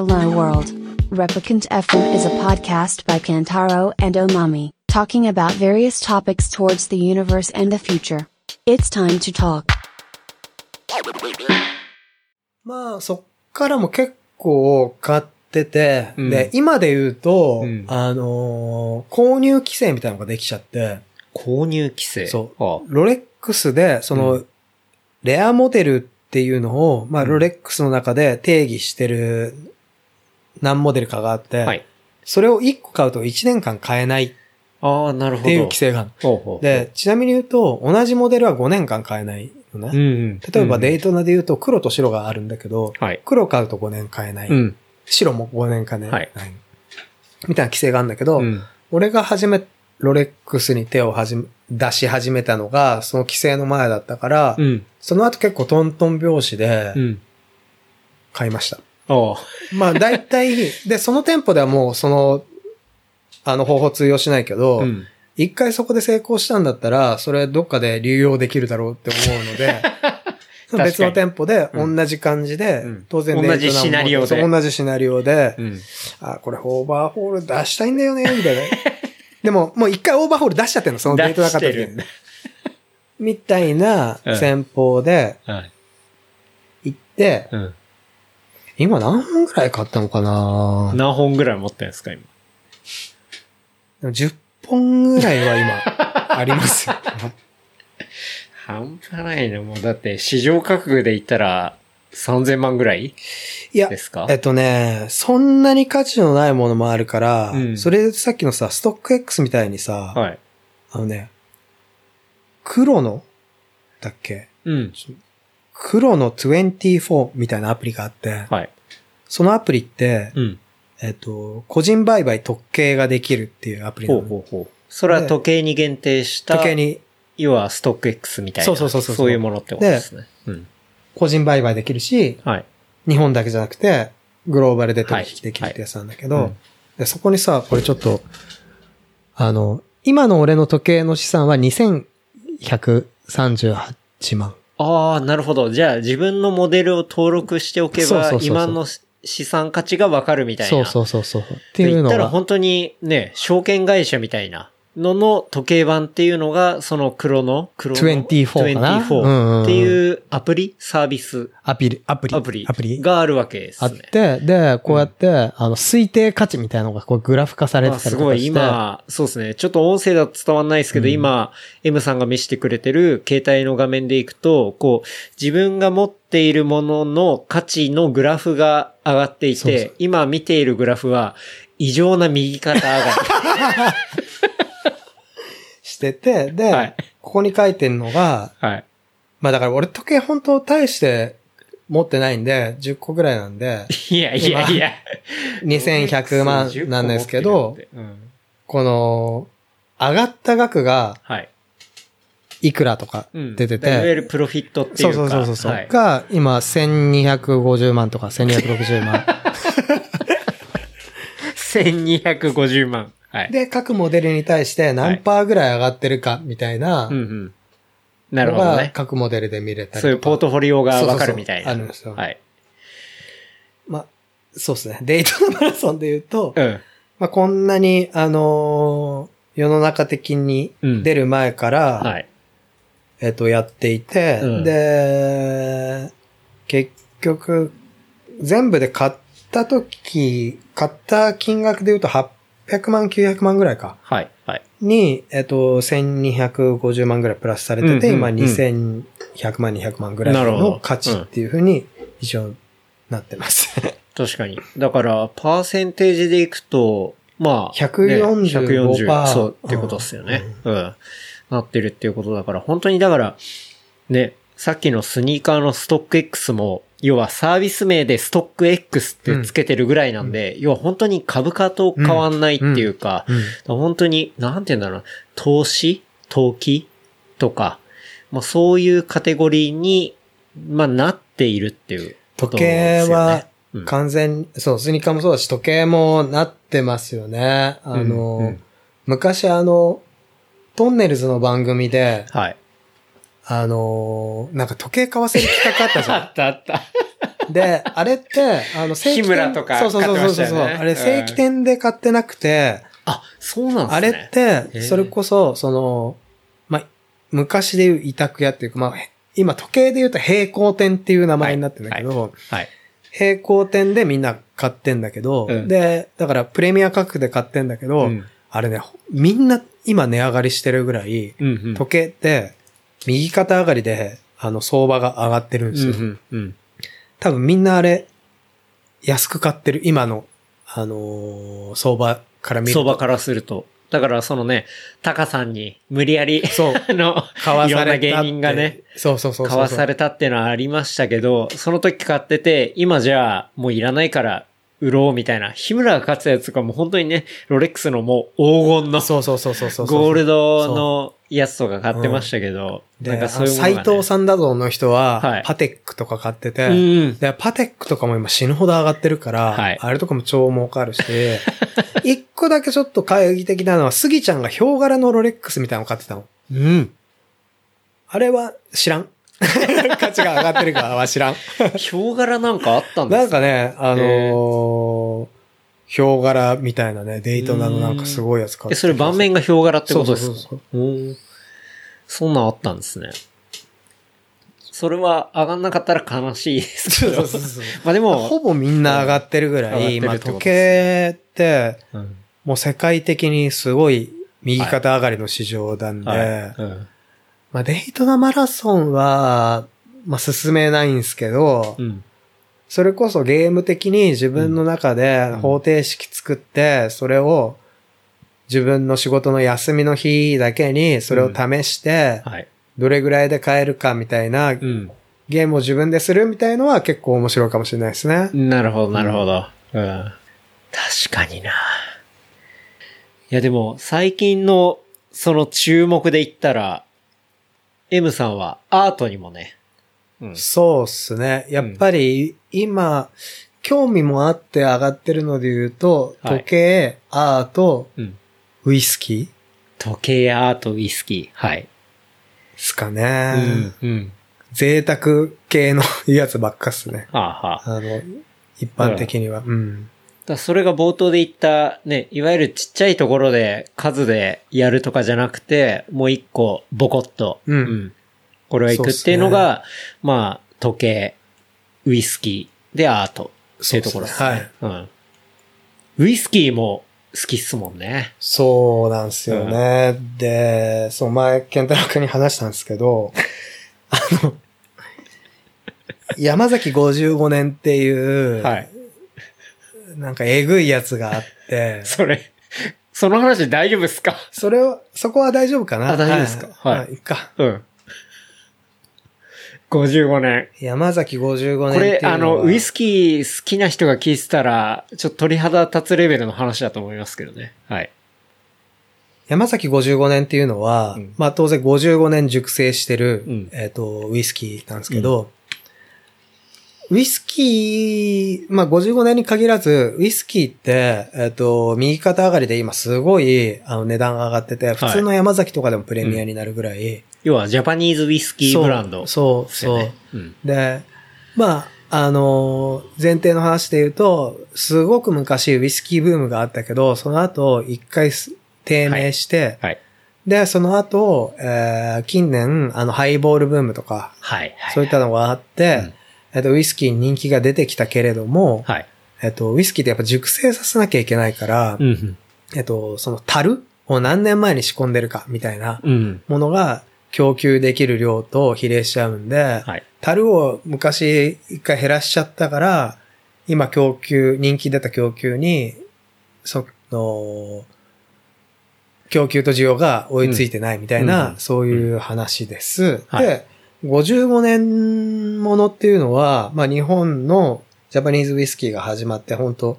Hello World. Replicant FM is a podcast by Kantaro and Omami, talking about various topics towards the universe and the future. It's time to talk. まあ、そっからも結構買ってて、うんで、今で言うと、うんあのー購入規制みたいなのができちゃって、購入規制。そうあロレックスで、その、うレアモデルっていうのを、まあ、うんロレックスの中で定義してる何モデルかがあって、はい。それを1個買うと1年間買えないっああ、なるほど。ていう規制がある。で、ちなみに言うと、同じモデルは5年間買えないのね。うんうん。例えばデイト。トナで言うと黒と白があるんだけど、はい。黒買うと5年買えない。うん。白も5年買えない。はいみたいな規制があるんだけど、うん。俺が初め、ロレックスに手をはじめ、出し始めたのが、その規制の前だったから、うん。その後結構トントン拍子でうん。買いました。まあ大体、で、その店舗ではもうその、あの方法通用しないけど、うん。一回そこで成功したんだったら、それどっかで流用できるだろうって思うので、別の店舗で同じ感じで、うん当然同じシナリオで同じシナリオで、うん。あ、これオーバーホール出したいんだよね、みたいな。でも、もう一回オーバーホール出しちゃってんの、そのデートなかった時に。みたいなうん戦法ではい。行って、うん。今何本ぐらい買ったのかな？何本ぐらい持ってんですか、今？でも10本ぐらいは今、ありますよ。半端ないな、もう。だって、市場価格で言ったら、3000万ぐらいいやで、すか？えっとね、そんなに価値のないものもあるから、うんそれさっきのさ、ストック X みたいにさ、はい。あのね、黒の、だっけ？うん。黒の24みたいなアプリがあって、はい。そのアプリって、うん。えっと、個人売買特計ができるっていうアプリなの。ほうほうほう。それは時計に限定した、時計に要はストック X みたいな。そうそうそうそうそういうものってことですね。うん。個人売買できるし、はい。日本だけじゃなくて、グローバルで取引できるってやつなんだけど、はいうんでそこにさ、これちょっと、あの、今の俺の時計の資産は2138万。ああ、なるほど。じゃあ自分のモデルを登録しておけば今の資産価値がわかるみたいな。そうそうそうそう。っていう言のが、ったら本当にね、証券会社みたいなのの時計版っていうのが、その黒の、黒の24かな？うんうんうん。24っていうアプリサービス。アプリ、アプリ、アプリ。アプリ。があるわけですあっね。て、で、こうやって、あの、推定価値みたいなのがこうグラフ化されてあたりとかして。すごい、今、そうですね。ちょっと音声だと伝わんないですけど、うん。今、M さんが見せてくれてる携帯の画面でいくと、こう、自分が持っているものの価値のグラフが上がっていて、そうそう。今見ているグラフは、異常な右肩上が してて、で、はいここに書いてるのが、り。はい。まあだから俺時計本当大して持ってないんで、10個ぐらいなんで、いやいやいや。2100万なんですけど、10個持ってるってうんこの、上がった額がはい。いくらとかうん出ていわゆて、るプロフィットっていそううか。そうそうそう、はいが今1250万とか1260万。1250万。はい。で、各モデルに対して何パーぐらい上がってるかみたいなうんうん。なるほどね。各モデルで見れたり。そういうポートフォリオがわかるみたいな。そうそうあるんですよはい。まあ、そうですね。デイトナマラソンで言うと、うん。まあ、こんなに、あのー世の中的に出る前から、はい。えっと、やっていて、うんで、結局、全部で買った時、買った金額で言うと800万、900万ぐらいか。はい。はい。に、えっと、1250万ぐらいプラスされてて、うんうん今2100万、200万ぐらいの価値っていうふうに一応なってます。確かに。だから、パーセンテージでいくと、まあ、145%ね140そう、っていうことですよね。うん。なってるっていうことだから、本当にだから、ね、さっきのスニーカーのストック X も、要はサービス名でストック X ってつけてるぐらいなんで、要は本当に株価と変わんないっていうか、うん本当に、なんて言うんだろうな、投資投機とか、まあそういうカテゴリーに、まあなっているっていうこと時。計はうん完全に、そう、スニーカーもそうだし、時計もなってますよね。あの、うんうん昔あの、トンネルズの番組で、はい。あの、なんか時計買わせる企画あったじゃん。あったあった。で、あれって、あの、正規店日村とかそうそうそうそうそう、あれ、正規店で買ってなくて、あ、そうなんですね。あれっへて、ーそれこそ、その、まあ、昔でいう委託屋っていうか、まあ、へ今時計で言うと平行店っていう名前になってるんだけど、はい。平行店でみんな買ってんだけど、うんで、だからプレミア価格で買ってんだけど、うんあれね、みんな今値上がりしてるぐらい、うんうん。時計って右肩上がりで、あの、相場が上がってるんですよ。うんうんうん。多分みんなあれ、安く買ってる、今の、あのー相場から見ると。相場からすると。だからそのね、タカさんに無理やり、そう あの、買わいろんなされたって。芸人がね、そうそうそうそう。買わされたっていうのはありましたけど、その時買ってて、今じゃあもういらないから売ろうみたいな。日村が買ってたやつとかも本当にね、ロレックスのもう黄金のそうそうそうそうそう。ゴールドのやつとか買ってましたけど、で、なんかそういうものが、ね。斎藤さんだぞの人は、はいパテックとか買ってて、うん。で、パテックとかも今死ぬほど上がってるから、はいあれとかも超儲かるし、一個だけちょっと懐疑的なのは、スギちゃんがヒョウ柄のロレックスみたいなの買ってたの。うん。あれは知らん。価値が上がってるかは知らん。ヒョウ柄なんかあったんですなんかね、あのー、ヒョウ柄みたいなね、デイトナのなんかすごいやつ買ってえ、それ盤面がヒョウ柄ってことですか？そうそうそうそんなんあったんですね。それは上がんなかったら悲しいですけど。そうそうそうまあでも、ほぼみんな上がってるぐらい、上がってる今時計って、うん。もう世界的にすごい右肩上がりの市場なんで、はい。うんまあデイトナマラソンは、まあ進めないんですけど、うん。それこそゲーム的に自分の中で方程式作って、それを自分の仕事の休みの日だけにそれを試して、はい。どれぐらいで買えるかみたいなうん。ゲームを自分でするみたいのは結構面白いかもしれないですね。なるほど、なるほど。うん。確かにな。いやでも、最近の、その注目で言ったら、M さんはアートにもね、うん。そうっすね。やっぱり今、興味もあって上がってるので言うと、はい時計、アート、うん。ウイスキーで時計、アート、ウイスキー。はい。すかね。うん。うん。贅沢系のやつばっかっすね。はあ、はあ。あの、一般的には。うん。だそれが冒頭で言った、ね、いわゆるちっちゃいところで数でやるとかじゃなくて、もう一個ボコッと、うんこれは行くっていうのが、まあ、時計、ウイスキーでアートっていうところですね。すねうん。ウイスキーも好きっすもんね。そうなんですよね。で、そう、前、ケンタロウ君に話したんですけど、あの、山崎55年っていう、はい。なんかえぐいやつがあって、それ、その話大丈夫ですか？それを、そこは大丈夫かな？あ大丈夫ですか？はいはい。いっか。うん。55年。山崎55年これ、あの、ウイスキー好きな人が聞いてたら、ちょっと鳥肌立つレベルの話だと思いますけどね。はい。山崎55年っていうのは、うんまあ当然55年熟成してる、うんえっ、と、ウイスキーなんですけど、ウイスキー、まあ55年に限らず、ウイスキーって、えっ、と、右肩上がりで今すごいあの値段が上がってて、普通の山崎とかでもプレミアになるぐらい、要は、ジャパニーズウイスキーブランド。そう、ですそう、そう。うん。で、まあ、あのー前提の話で言うと、すごく昔ウイスキーブームがあったけど、その後一回す低迷して、はい。で、その後、えー近年、あの、ハイボールブームとか、はい。はい。そういったのがあって、うんえっと、ウイスキーに人気が出てきたけれども、はい。えっと、ウイスキーってやっぱ熟成させなきゃいけないから、うんうん。えっと、その樽を何年前に仕込んでるかみたいなうん。ものが供給できる量と比例しちゃうんで、はい。樽を昔一回減らしちゃったから、今供給、人気出た供給に、その、供給と需要が追いついてないみたいな、うんそういう話です。はいで、55年ものっていうのは、まあ日本のジャパニーズウイスキーが始まって、本当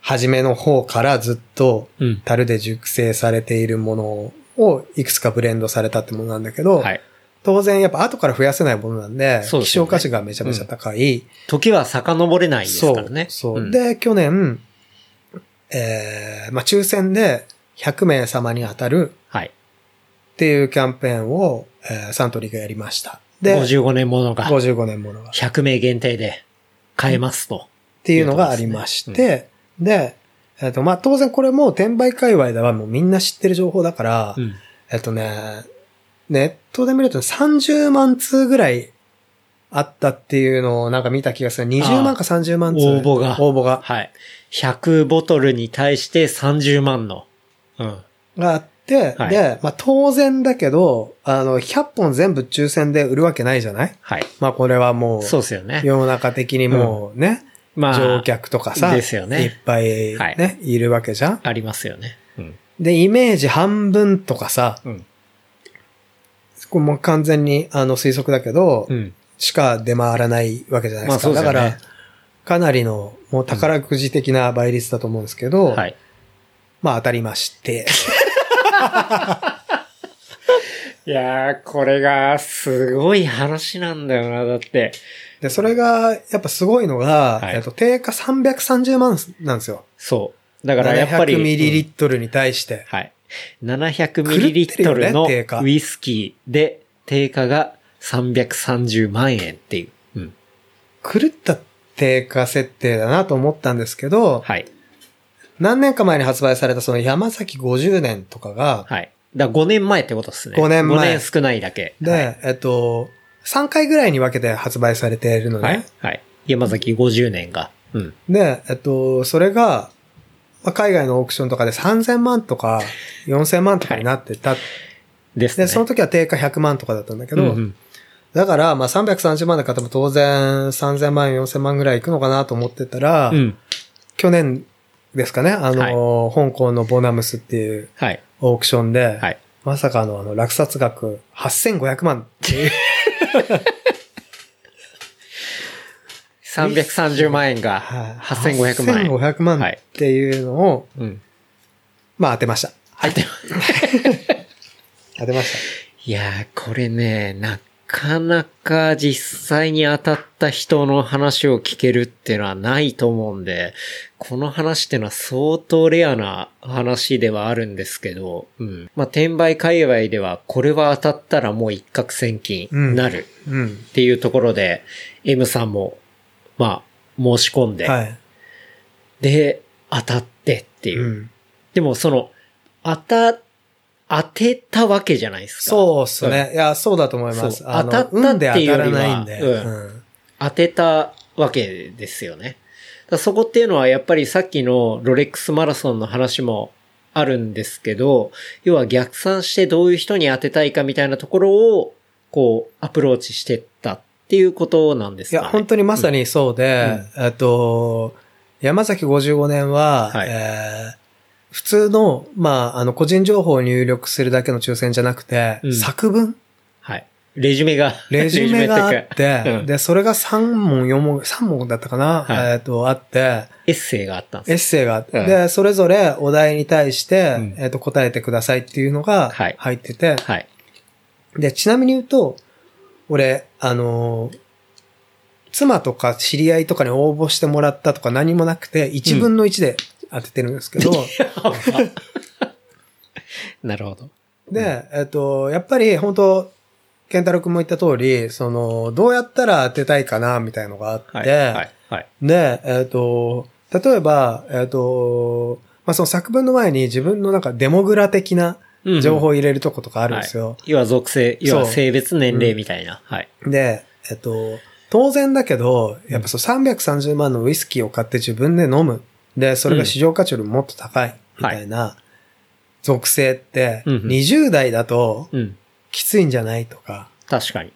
初めの方からずっとうん。樽で熟成されているものをいくつかブレンドされたってものなんだけど、はい。当然やっぱ後から増やせないものなんで、でね希少価値がめちゃめちゃ高い。時は遡れないですからね。そう。そううん、で、去年、えー、まあ、抽選で100名様に当たるはい。っていうキャンペーンを、えーサントリーがやりました。で、55年ものが、55年ものが。100名限定で。変えますと。っていうのがありまして、で、えっと、まあ、当然これも転売界隈ではもうみんな知ってる情報だから、うん。えっとね、ネットで見ると30万通ぐらいあったっていうのをなんか見た気がする。20万か30万通。応募が応募が。はい。100ボトルに対して30万の。うん。があって、はいで、まあ当然だけど、あの、100本全部抽選で売るわけないじゃない？はい。まあこれはもう、そうですよね。世の中的にもうね、まあ、乗客とかさ、ですよねいっぱいね、、はいるわけじゃんありますよね。うん。で、イメージ半分とかさ、うん。これもう完全にあの推測だけど、うん。しか出回らないわけじゃないですか。まあそうですよねだから、かなりのもう宝くじ的な倍率だと思うんですけど、はい。まあ当たりまして。いやー、これがすごい話なんだよな、だって。で、それがやっぱすごいのが、はいえっと、定価330万なんですよ。そう。だからやっぱり。700ミリリうんットルに対して。はい。700ミリリットルのウイスキーで、定価が330万円っていう。うん。狂った定価設定だなと思ったんですけど、はい。何年か前に発売されたその山崎50年とかが、はい。だ5年前ってことですね。5年前5年少ないだけ。で、はい。えっと、3回ぐらいに分けて発売されているのね。はい。はい。山崎50年が。うん。で、えっと、それが、まあ、海外のオークションとかで3000万とか4000万とかになってた。ですね。で、その時は定価100万とかだったんだけど、うんうんだから、まあ、330万で買っても当然3000万、4000万ぐらいいくのかなと思ってたら、うん。去年ですかね、あの、香港のボナムスっていうはい。オークションで、はい。まさかのあの、落札額8500万っていう、330万円がはい8500万円。8500万はいっていうのを、うん。まあ当てました。入って当てました。いやー、これね、なかなか実際に当たった人の話を聞けるっていうのはないと思うんで、この話っていうのは相当レアな話ではあるんですけど、うん。まあ、転売界隈ではこれは当たったらもう一攫千金になるうん。っていうところで、M さんも、まあ、申し込んで、はい。で、当たってっていう。うん。でもその、当た、当てたわけじゃないですか。そうっすね。いや、そうだと思います。当たったっていうよりは当たらないんで。うんうん当てたわけですよね。そこっていうのはやっぱりさっきのロレックスマラソンの話もあるんですけど、要は逆算してどういう人に当てたいかみたいなところを、こう、アプローチしてったっていうことなんですか、ね、いや、本当にまさにそうで、えっと、山崎55年は、はいえー普通の、まあ、あの、個人情報を入力するだけの抽選じゃなくて、うん。作文？はい。レジュメが、レジュメがあっレジュメっていうか。て、うん。で、それが3問、4問、3問だったかな、はい。えっと、あって、エッセイがあったんエッ。セイがあって、うん。で、それぞれお題に対して、うん。えっと、答えてくださいっていうのがはい。入ってて、はい。で、ちなみに言うと、俺、あのー妻とか知り合いとかに応募してもらったとか何もなくて、1分の1で当ててるんですけど、なるほど。で、えっと、やっぱり本当ケンタロウ君も言った通り、その、どうやったら当てたいかな、みたいのがあって、はい。はい。はい。で、えっ、と、例えば、えっ、と、まあ、その作文の前に自分のなんかデモグラ的なうん情報を入れるとことかあるんですよ。要は属性、要は性別年齢みたいな。はい。で、えっ、と、当然だけど、やっぱそう330万のウイスキーを買って自分で飲む。で、それが市場価値よりもっと高い。みたいな属性って、うんうん20代だとうん。きついんじゃないとか、確かに。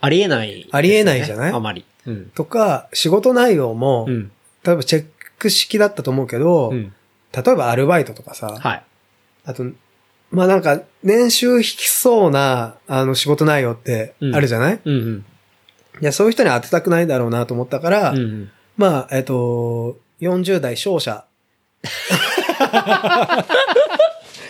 ありえないありえないじゃない？あまり。うん。とか、仕事内容も、うん。例えばチェック式だったと思うけど、うん。例えばアルバイトとかさ、はい。あと、まあなんか、年収引きそうな、あの、仕事内容ってあるじゃない、うんうん。いや、そういう人に当てたくないだろうなと思ったから、うんうん。まあ、えっと、40代勝者。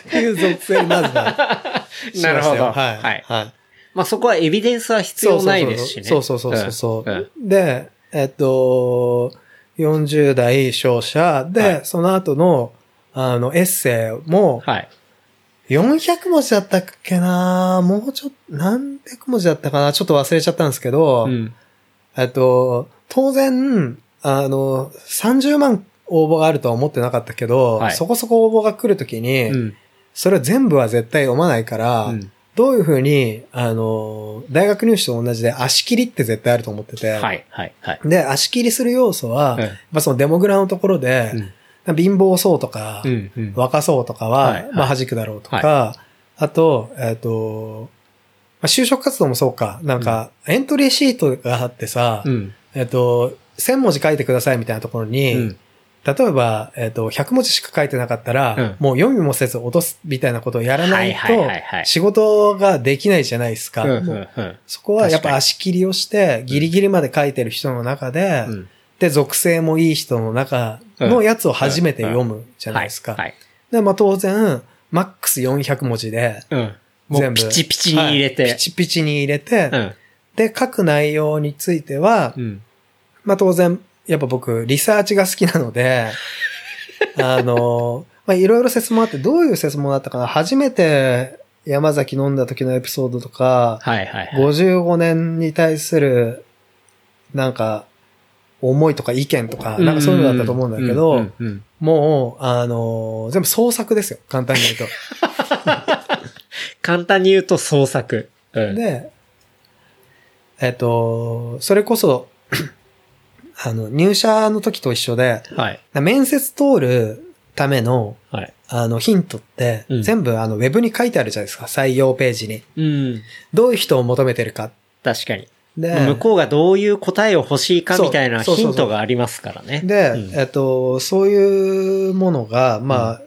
っていう属性にまずはしましたよなるほどはい。はいはい。まあそこはエビデンスは必要ないですしね。そうそうそうそうそう、んんで、えっと、40代勝者で、はいその後の、あの、エッセイも、はい。400文字だったっけな？もうちょっと、何百文字だったかな？ちょっと忘れちゃったんですけど、うん。えっと、当然、あの、30万応募があるとは思ってなかったけど、はい。そこそこ応募が来るときに、うん。それは全部は絶対読まないから、うん。どういうふうに、あの、大学入試と同じで足切りって絶対あると思ってて、はい、はい、はい。で、足切りする要素は、うん。まあそのデモグラのところで、貧乏そうとか、うん、うん。若そうとかは、はいはい。まあ弾くだろうとか、あと、えっ、と、まあ、就職活動もそうか、なんか、エントリーシートがあってさ、うん。えっ、と、1000文字書いてくださいみたいなところに、うん例えば、えっ、と、100文字しか書いてなかったら、うんもう読みもせず落とすみたいなことをやらないと、仕事ができないじゃないですか。そこはやっぱ足切りをして、ギリギリまで書いてる人の中で、うんで、属性もいい人の中のやつを初めて読むじゃないですか。はい。で、まあ当然、マックス400文字で、全部。ピチピチに入れはいてピ。チピチに入れて、うん。で、書く内容については、うん。まあ当然、やっぱ僕、リサーチが好きなので、あの、まあいろいろ説問あって、どういう説問だったかな初めて山崎飲んだ時のエピソードとか、はい、はい。はい55年に対する、なんか、思いとか意見とか、なんかそういうのだったと思うんだけど、もう、あの、全部創作ですよ。簡単に言うと。簡単に言うと創作。うん。で、えっと、それこそ、あの、入社の時と一緒で、はい。面接通るための、はい。あの、ヒントって、うん全部あの、ウェブに書いてあるじゃないですか。採用ページに。うん。どういう人を求めてるか。確かに。で、向こうがどういう答えを欲しいかみたいなヒントがありますからね。で、うんえっと、そういうものが、まあ、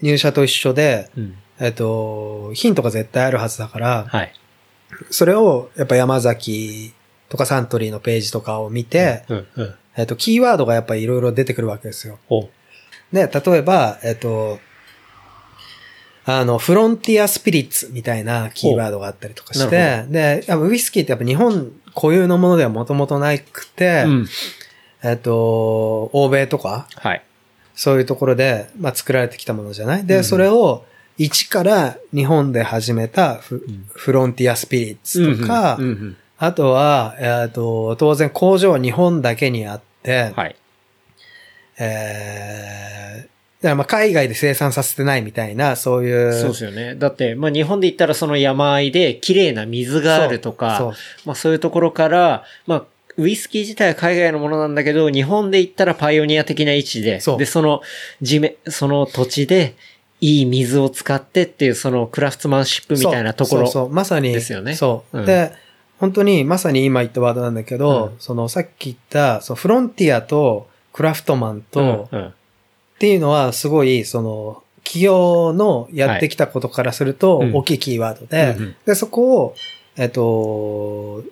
入社と一緒で、うん。えっと、ヒントが絶対あるはずだから、はい。それを、やっぱ山崎とかサントリーのページとかを見て、うん。うん。えっと、キーワードがやっぱりいろいろ出てくるわけですよ。おで、例えば、えっと、あの、フロンティアスピリッツみたいなキーワードがあったりとかしなて、で、ウイスキーってやっぱ日本固有のものではもともとなくて、うん。えっと、欧米とか、はい。そういうところで、まあ、作られてきたものじゃない？で、うんそれを、一から日本で始めたフ,、んフロンティアスピリッツとか、うんうんあとは、えっ、と、当然工場は日本だけにあって、はい。えー、だからまあ海外で生産させてないみたいな、そういう。そうですよね。だって、まあ日本で言ったらその山あいで綺麗な水があるとか、そうまあそういうところから、まあウイスキー自体は海外のものなんだけど、日本で言ったらパイオニア的な位置で、で、その地面、その土地でいい水を使ってっていうそのクラフトマンシップみたいなところ。そうそうそうまさに。ですよねそう、うんで、本当にまさに今言ったワードなんだけど、うん。そのさっき言った、そのフロンティアとクラフトマンと、うんうん。っていうのはすごい、その、企業のやってきたことからすると大きいキーワードで、うんうん。で、そこを、えっと、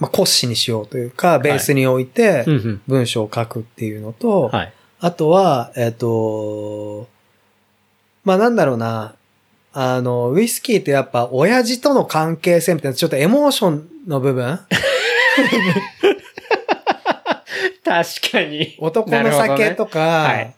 まあ、骨子にしようというか、ベースに置いて文章を書くっていうのと、はい。あとは、えっと、まあ、なんだろうな、あの、ウイスキーってやっぱ親父との関係性みたいな、ちょっとエモーションの部分？確かに。男の酒とか、はい。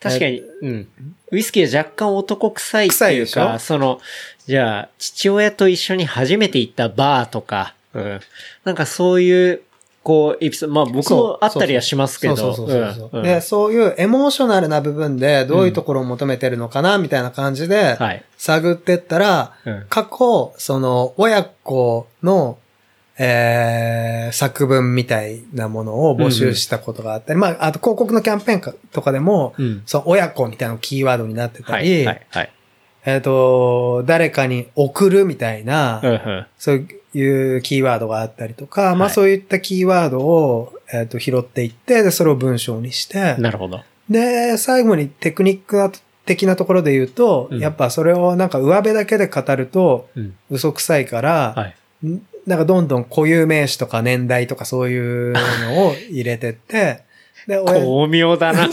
確かに、うん。ウイスキーは若干男臭いっていうか、その、じゃあ、父親と一緒に初めて行ったバーとか、うん。なんかそういう、こう、エピソード、まあ僕もあったりはしますけど、そうそうそうで、そういうエモーショナルな部分でどういうところを求めてるのかな、みたいな感じで、はい。探ってったら、うん過去、その、親子の、えー、作文みたいなものを募集したことがあったり、まあ、あと広告のキャンペーンかとかでも、うん。そう、親子みたいなのキーワードになってたはり、い。はい。はい。えっ、と、誰かに送るみたいな、うんうん。そういうキーワードがあったりとか、まあはいそういったキーワードを、えっ、と、拾っていって、で、それを文章にして、なるほど。で、最後にテクニックな的なところで言うと、うんやっぱそれをなんか上辺だけで語るとうん。嘘くさいから、はい。んなんかどんどん固有名詞とか年代とかそういうのを入れてって、で、親巧妙だな。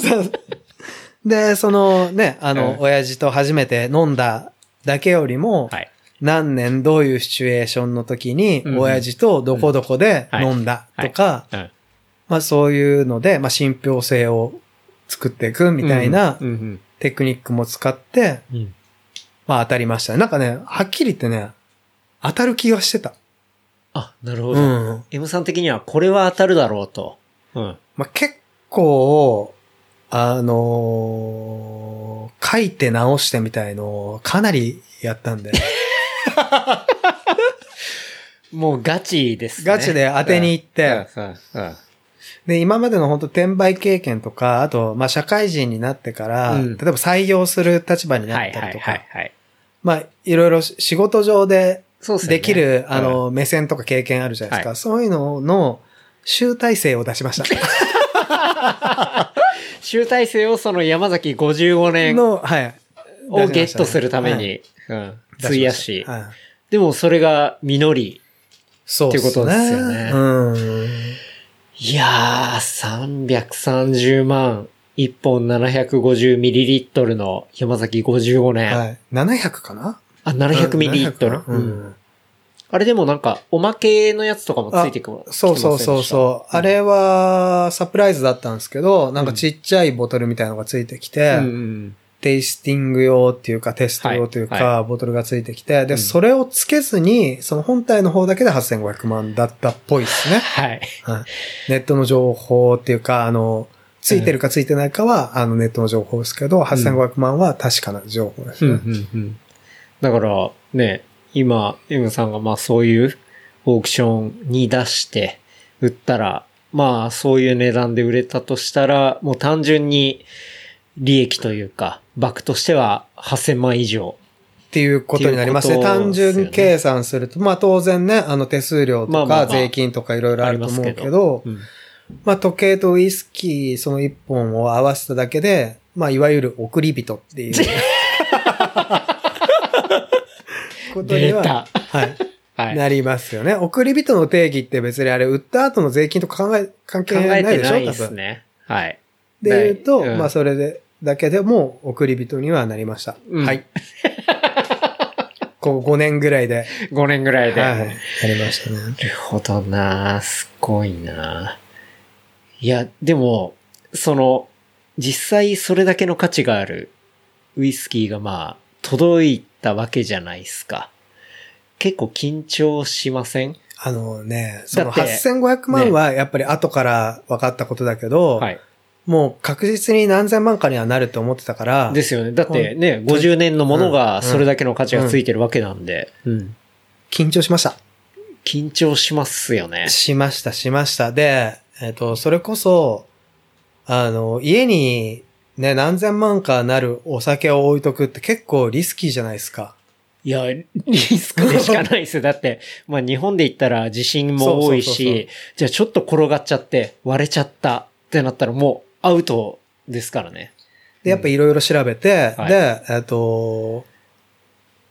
で、そのね、あの、うん親父と初めて飲んだだけよりも、はい。何年どういうシチュエーションの時に、うん親父とどこどこで飲んだとか、うん。まあそういうので、まあ信憑性を作っていくみたいなテクニックも使って。まあ当たりました。なんかね、はっきり言ってね、当たる気がしてた。あ、なるほど。うん。M さん的にはこれは当たるだろうと。うん。まあ、結構、あのー書いて直してみたいのをかなりやったんで、もうガチですね。ガチで当てに行ってで、今までの本当転売経験とか、あと、まあ、社会人になってから、うん例えば採用する立場になったりとか、はいはい。まあ、いろいろ仕事上でできる、あうんの、目線とか経験あるじゃないですか。はいそういうのの集大成を出しました。集大成をその山崎55年の、はい。をゲットするためはいに、うん、出費やし。はいでもそれが実り。そうっていうことですよねうん。いやー、330万、1本 750ml の山崎55年。はい。700かな？あ、700ml。700かな？ううんん。あれでもなんか、おまけのやつとかもついてくる。そうそうそうそう。あれは、サプライズだったんですけど、なんかちっちゃいボトルみたいなのがついてきて、うんうんテイスティング用っていうか、テスト用というか、はいボトルがついてきて、で、うんそれをつけずに、その本体の方だけで8500万だったっぽいですね。はい。はい。ネットの情報っていうか、あの、ついてるかついてないかは、あの、ネットの情報ですけど、8500万は確かな情報ですね。うんうんうんだから、ね、今、M さんがまあそういうオークションに出して売ったら、まあそういう値段で売れたとしたら、もう単純に利益というか、額としては8000万以上。っていうことになりますね。すよね純計算すると、まあ当然ね、あの手数料とか税金とかいろいろあると思うけど、ますけどうんまあ時計とウイスキーその一本を合わせただけで、まあいわゆる送り人っていう。ことにははい。はい。なりますよね。送り人の定義って別にあれ、売った後の税金とか考え、関係考ないでしょ？えてないで。すね。はい。で言うと、うんまあそれで、だけでも送り人にはなりました。うんはい。こう5年ぐらいで。5年ぐらいで。はい。なりましたね。なるほどなすごいないや、でも、その、実際それだけの価値があるウイスキーがまあ、届いたわけじゃないですか。結構緊張しません？あのね、そのだって8500万はやっぱり後から分かったことだけど、はい。もう確実に何千万かにはなると思ってたから、ですよね。だってね、本当に50年のものうんがそれだけの価値がついてるわけなんで、うん。緊張しました。緊張しますよね。しました、しました。で、えっ、と、それこそ、あの、家にね、何千万かなるお酒を置いとくって結構リスキーじゃないですか。いや、リスクでしかないですよ。だって、まあ日本で言ったら地震も多いし、じゃあちょっと転がっちゃって割れちゃったってなったらもうアウトですからね。で、やっぱいろいろ調べて、はいで、えっ、と、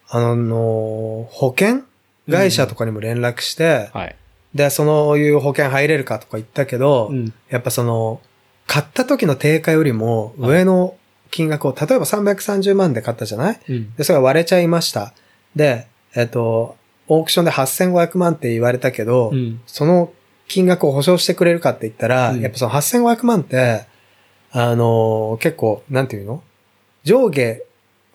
あの、保険会社とかにも連絡して、はい。で、そのいう保険入れるかとか言ったけど、うん。やっぱその、買った時の定価よりも上の金額を、例えば330万で買ったじゃない？うん。で、それが割れちゃいました。で、えっ、と、オークションで8500万って言われたけど、うん。その金額を保証してくれるかって言ったら、うんやっぱその8500万って、あのー結構、なんていうの？上下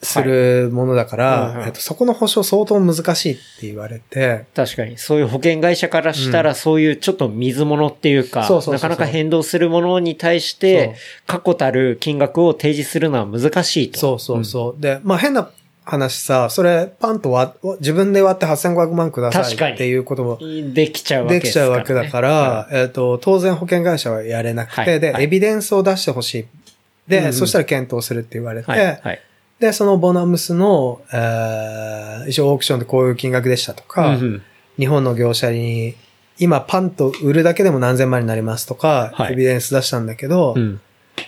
するものだから、はいうんうん。えっと、そこの保証相当難しいって言われて、確かに、そういう保険会社からしたら、そういうちょっと水物っていうか、そうそうそうそう。なかなか変動するものに対して、確固たる金額を提示するのは難しいと。そうそうそう。で、まあ変な話さ、それパンと割自分で割って8500万くださいっていうこともうん。できちゃうわけできちゃう。わけだから、えっ、と、当然保険会社はやれなくて、で、はいはいエビデンスを出してほしい。で、うんうんそしたら検討するって言われて、はい。はい。で、そのボナムスの、えー、一応オークションでこういう金額でしたとか、うんうん日本の業者に、今パンと売るだけでも何千万になりますとか、はいエビデンス出したんだけど、うん。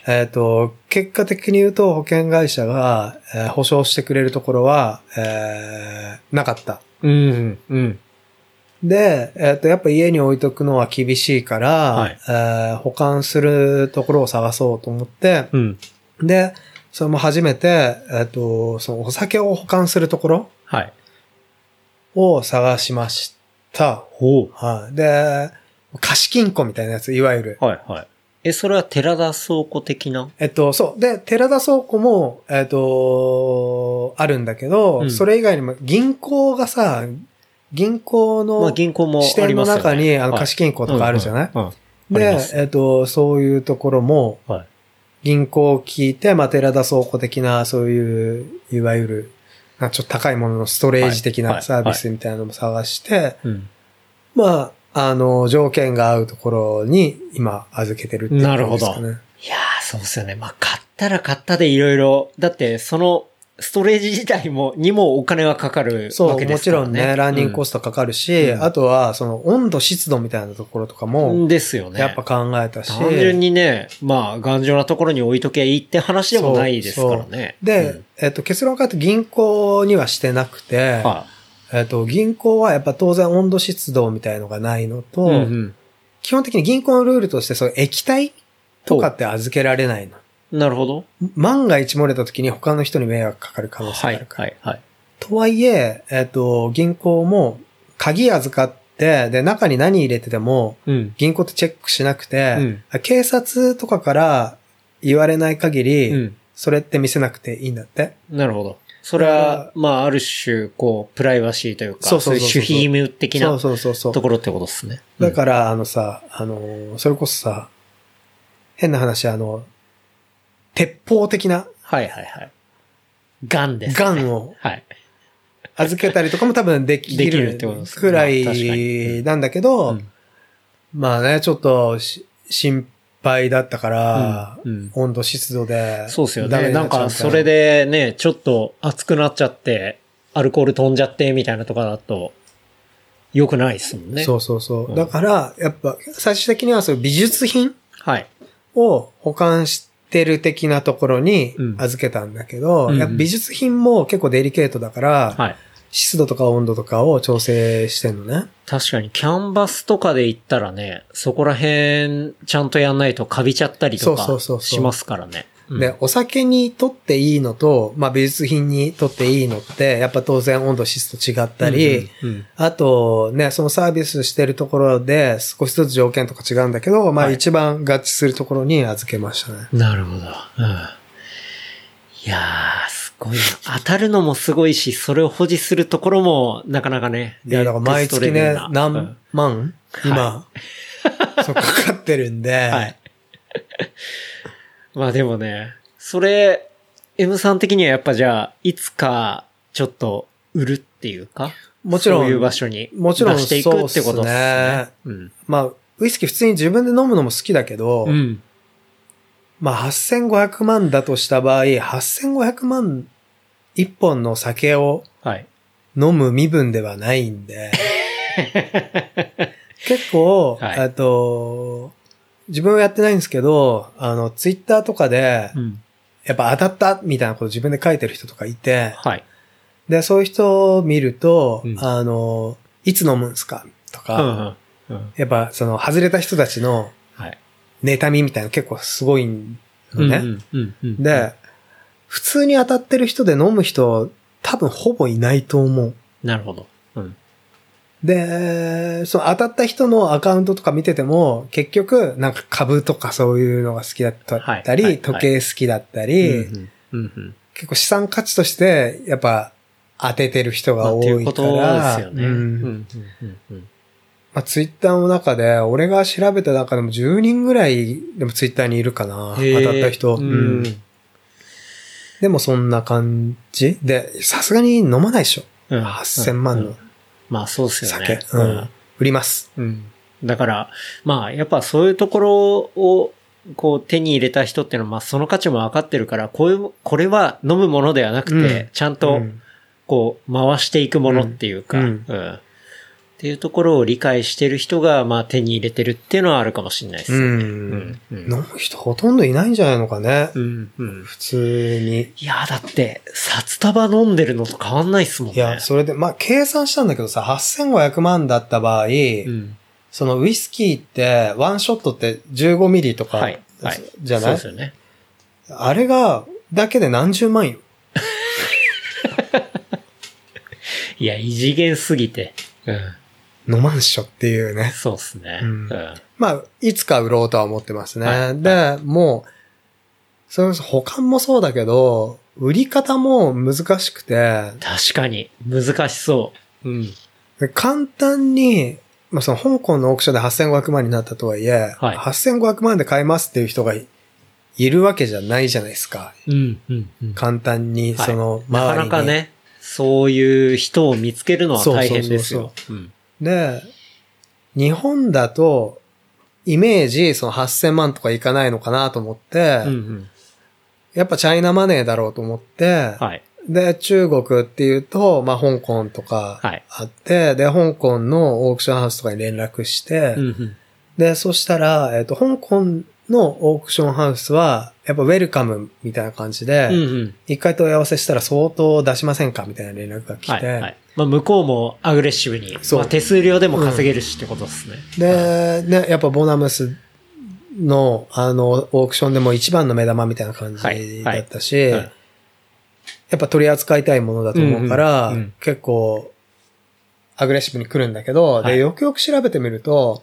えっ、と、結果的に言うと保険会社が、えー保証してくれるところは、えーなかった。うん。うん。で、えっ、と、やっぱ家に置いとくのは厳しいから、はいえー保管するところを探そうと思って、うん。で、それも初めて、えっ、と、そのお酒を保管するところはい。を探しました。ほう。はい。で、貸金庫みたいなやつ、いわゆる。はい、はい。え、それは寺田倉庫的な？えっと、そう。で、寺田倉庫も、えっと、あるんだけど、うん。それ以外にも銀行がさ、銀行まあの銀行も支店の。中に、あの、はい貸金庫とかあるじゃない、でえっと、そういうところも、はい。銀行を聞いて、まあ、寺田倉庫的な、そういう、いわゆる、ちょっと高いもののストレージ的はい。なサービスみたいなのも探して、うん。まあ、あの、条件が合うところに今預けてるっていうなるほど感じですかね。いやー、そうですよね。まあ、買ったら買ったでいろいろ、だって、その、ストレージ自体も、にもお金はかかるそう、わけでもすからね。ちろんね、ランニングコスストかかるし、うんあとは、その温度湿度みたいなところとかも、ですよね。やっぱ考えたし、単純にね、まあ、頑丈なところに置いとけばいいって話でもないですからね。で、えっと、結論から言うと銀行にはしてなくて、うん、はえっと、銀行はやっぱ当然温度湿度みたいのがないのと、い。うんうん基本的に銀行のルールとしてそういう液体とかって預けられないの。なるほど。万が一漏れた時に他の人に迷惑かかる可能性がはいある、から。はい、はい。とはいえ、えっと、銀行も鍵預かって、で、中に何入れてても、うん。銀行ってチェックしなくて、うん警察とかから言われない限り、うん。それって見せなくていいんだって。なるほど。それは、まあ、ある種、こう、プライバシーというか、そうそうそうそういう守秘義務的そうなそうそうそう。ところってことですね。だから、あのさ、あの、それこそさ、変な話、あの、鉄砲的なはいはいはい。ガンです、ね。ガンをはい。預けたりとかも多分できできるるってことですねくらいなんだけど、うんまあね、ちょっとし心配だったから、うんうん温度湿度で。そうですよね。なんっちゃうそれでね、ちょっと熱くなっちゃって、アルコール飛んじゃって、みたいなとかだと、良くないですもんね。そうそうそう。うんだから、やっぱ、最終的にはそういう美術品はい。を保管してる的なところにうん預けたんだけど、やっぱ美術品も結構デリケートだから、はい。湿度とか温度とかを調整してんのね。確かに、キャンバスとかで言ったらね、そこら辺、ちゃんとやんないとカビちゃったりとかしますからね。うんで、お酒にとっていいのと、まあ美術品にとっていいのって、やっぱ当然温度湿度違ったり、うんうんあとね、そのサービスしてるところで少しずつ条件とか違うんだけど、まあはい一番合致するところに預けましたね。うんなるほど。うん。いやー、すごいな。当たるのもすごいし、それを保持するところも、なかなかね。いや、だから毎月ね、うん何万、今、そうかかってるんで、はい。まあでもね、それ、M さん的にはやっぱじゃあ、いつか、ちょっと、売るっていうか？もちろんそういう場所にもちろん出していくってことですねね。うん。まあ、ウイスキー普通に自分で飲むのも好きだけど、うん。まあ8500万だとした場合、8500万一本の酒をはい。飲む身分ではないんで、結構、はいあと、自分はやってないんですけど、あの、ツイッターとかで、うん。やっぱ当たったみたいなこと自分で書いてる人とかいて、はい。で、そういう人を見ると、うんあの、いつ飲むんすかとうんか、うん。うん。やっぱその外れた人たちのはい。妬みみたいなの結構すごいんうんうん。で、普通に当たってる人で飲む人、多分ほぼいないと思う。なるほど。うん。で、その当たった人のアカウントとか見てても、結局、なんか株とかそういうのが好きだったり、時計好きだったり。結構資産価値として、やっぱ当ててる人まあが多いかっていうことら、ですよね。まあ、ツイッターの中で、俺が調べた中でも10人ぐらいでもツイッターにいるかな。当たった人。ううんん。でもそんな感じで、さすがに飲まないでしょ。うん8000万のまあそうですよ酒ね。。うん。売ります。うん。だから、まあ、やっぱそういうところを、こう手に入れた人っていうのは、まあその価値も分かってるから、こういう、これは飲むものではなくて、うんちゃんうと、んこう、回していくものっていうか、ううんん。っていうところを理解してる人が、まあ手に入れてるっていうのはあるかもしれないですね。ん。うんうん飲む人ほとんどいないんじゃないのかね。うん。うん。普通に。いや、だって、札束飲んでるのと変わんないっすもんね。いや、それで、まあ、計算したんだけどさ、8500万だった場合、うん。そのウイスキーって、ワンショットって15ミリとか、はい。はい。じゃない？そうですよね。あれが、だけで何十万よ。いや、異次元すぎて。うん。飲まんっしょっていうね。そうっすね。ううんん。まあ、いつか売ろうとは思ってますね。はいで、もう、それこそ保管もそうだけど、売り方も難しくて、確かに、難しそう。うん。で簡単に、まあ、その香港のオークションで8500万になったとはいえ、はい8500万で買えますっていう人がいいるわけじゃないじゃないですか。うん、うん、うん。簡単に、その、はいなか周りに。なかね、そういう人を見つけるのは大変ですよ。うんで、日本だと、イメージ、その8000万とかいかないのかなと思って、うんうん。やっぱチャイナマネーだろうと思って、はい。で、中国っていうと、まあ、香港とかはいあって、で、香港のオークションハウスとかに連絡して、うんうん。で、そしたら、えっ、と、香港のオークションハウスは、やっぱウェルカムみたいな感じで、うんうん。一回問い合わせしたら相当出しませんかみたいな連絡が来て、はい。はい。まあ、向こうもアグレッシブに、まあ、手数料でも稼げるしってことですね。で、ね、やっぱボナムスの、あの、オークションでも一番の目玉みたいな感じだったし、はいはいやっぱ取り扱いたいものだと思うから、うんうんうん結構、アグレッシブに来るんだけど、はいで、よくよく調べてみると、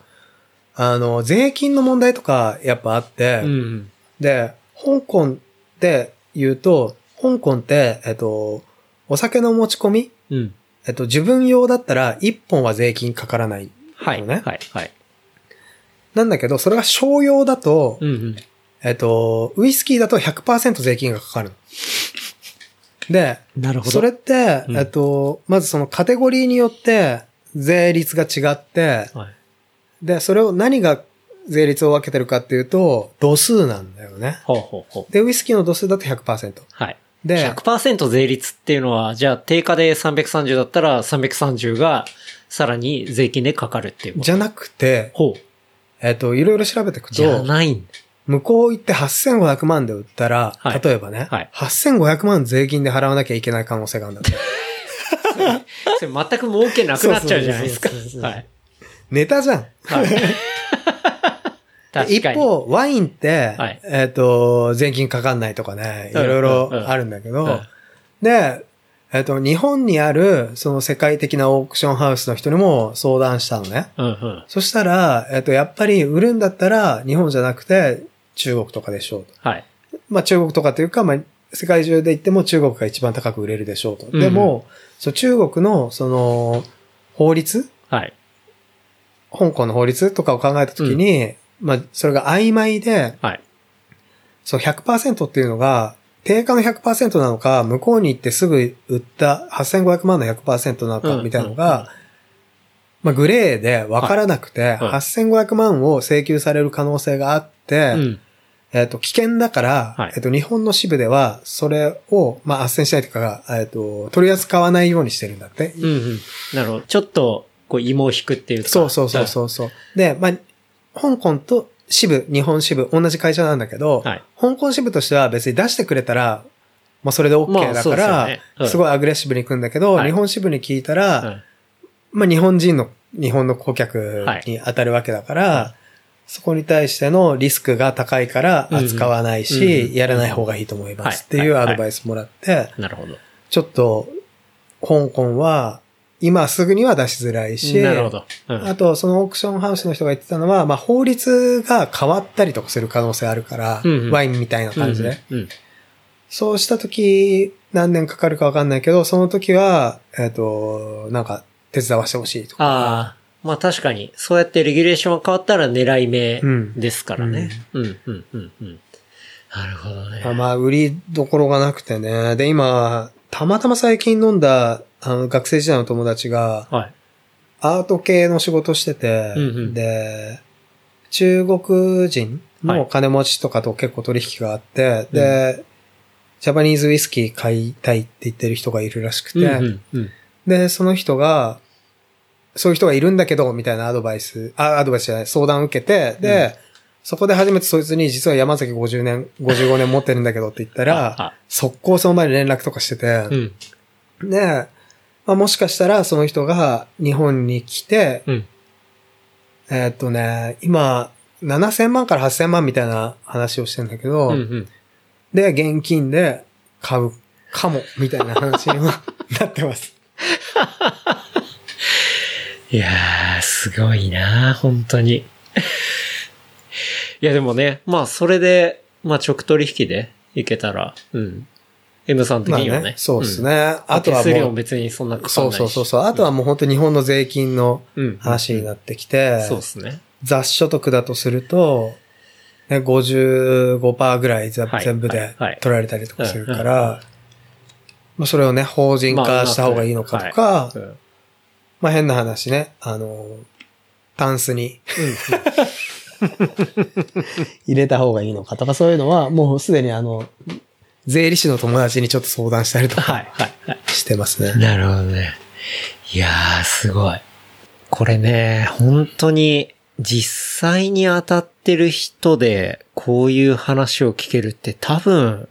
あの、税金の問題とかやっぱあって、うんうん。で、香港で言うと、香港って、えっと、お酒の持ち込みうん。えっと、自分用だったら1本は税金かからない。はい。ねはい。はい。なんだけど、それが商用だと、うんうん。えっと、ウイスキーだと100%税金がかかるの。で、なるほど。それって、うんえっと、まずそのカテゴリーによって税率が違って、はい。で、それを何が税率を分けてるかっていうと、度数なんだよね。ほうほうほう。で、ウイスキーの度数だと100%。はい。で、100%税率っていうのは、じゃあ定価で330だったら330がさらに税金でかかるっていうこと。じゃなくて、ほう。えっと、いろいろ調べていくじゃと、ないんだ。向こう行って8500万で売ったら、はい例えばね、はい8500万税金で払わなきゃいけない可能性があるんだって。それ全く儲けなくなっちゃうじゃないですか。ネタじゃん。はい。一方、ワインって、はいえっ、と、税金かかんないとかね、いうんろいろうんうんあるんだけど、うんで、えっ、と、日本にある、その世界的なオークションハウスの人にも相談したのね。うんうん。そしたら、えっ、と、やっぱり売るんだったら、日本じゃなくて、中国とかでしょうと。はい。まあ中国とかというか、まあ世界中で言っても中国が一番高く売れるでしょうと。うんでも、そう中国のその法律？はい。香港の法律とかを考えたときに、まあそれが曖昧で、はい。そう100%っていうのが、定価の100%なのか、向こうに行ってすぐ売った8500万の100%なのか、うんみたいなのうんうんが、まあグレーで分からなくて、はい8500万を請求される可能性があって、うん。えっ、と、危険だから、はいえっ、と、日本の支部では、それを、まあ、斡旋しないというか、えっ、と、取り扱わないようにしてるんだって。うんうん。なるほど。ちょっと、こう、芋を引くっていうか。そうそうそうそうそう。で、まあ、香港と支部、日本支部、同じ会社なんだけど、はい。香港支部としては別に出してくれたら、もうそれでま OK あそうですよだから、ね。うん。すごいアグレッシブに行くんだけど、はい。日本支部に聞いたら、うん。まあ、日本人の、日本の顧客に当たるわけだから、はいそこに対してのリスクが高いから扱わないし、うんうんやらない方がいいと思いますってはい。い。うアドバイスもらって、なるほど。ちょっと、香港は、今すぐには出しづらいし、なるほど。うんあと、そのオークションハウスの人が言ってたのは、まあ、法律が変わったりとかする可能性あるから、うんうんワインみたいな感じで。うんうん。そうした時、何年かかるかわかんないけど、その時は、えっ、と、なんか、手伝わしてほしいとか。ああ、まあ確かに、そうやってレギュレーションが変わったら狙い目うんですからね。うん、うん、うん、うん。なるほどね。あまあ、売りどころがなくてね。で、今、たまたま最近飲んだ、あの、学生時代の友達が、はい。アート系の仕事してて、うんうんで、中国人の金持ちとかと結構取引があって、で、ジャパニーズウイスキー買いたいって言ってる人がいるらしくて、うん、うん、うん。で、その人が、そういう人がいるんだけど、みたいなアドバイス、あ、アドバイスじゃない、相談を受けて、で、そこで初めてそいつに実は山崎50年、55年持ってるんだけどって言ったあらあ、速攻その前に連絡とかしてて、うん。で、まあ、もしかしたらその人が日本に来て、うん。えーっとね、今、7000万から8000万みたいな話をしてんだけど、うん、うん。で、現金で買うかも、みたいな話には なってます。いやー、すごいな本当に。いや、でもね、まあ、それで、まあ、直取引でいけたら、うん。M さん的まあにはね。ね、そうですね。うん。あとは手数料ももう、別にそんなかかんそないそうそうそう。あとはもう本当日本の税金のうん。話になってきて、そうですね。雑所得だとすると、ね、55%ぐらい全部で取られたりとかするかうんら、まあそれをね、法人化した方がいいのかとか、うんまあ変な話ね、あの、タンスに入れた方がいいのかとかそういうのはもうすでにあの、税理士の友達にちょっと相談したりとかはい、はい、はい。してますね。なるほどね。いやー、すごい。これね、本当に実際に当たってる人でこういう話を聞けるって多分、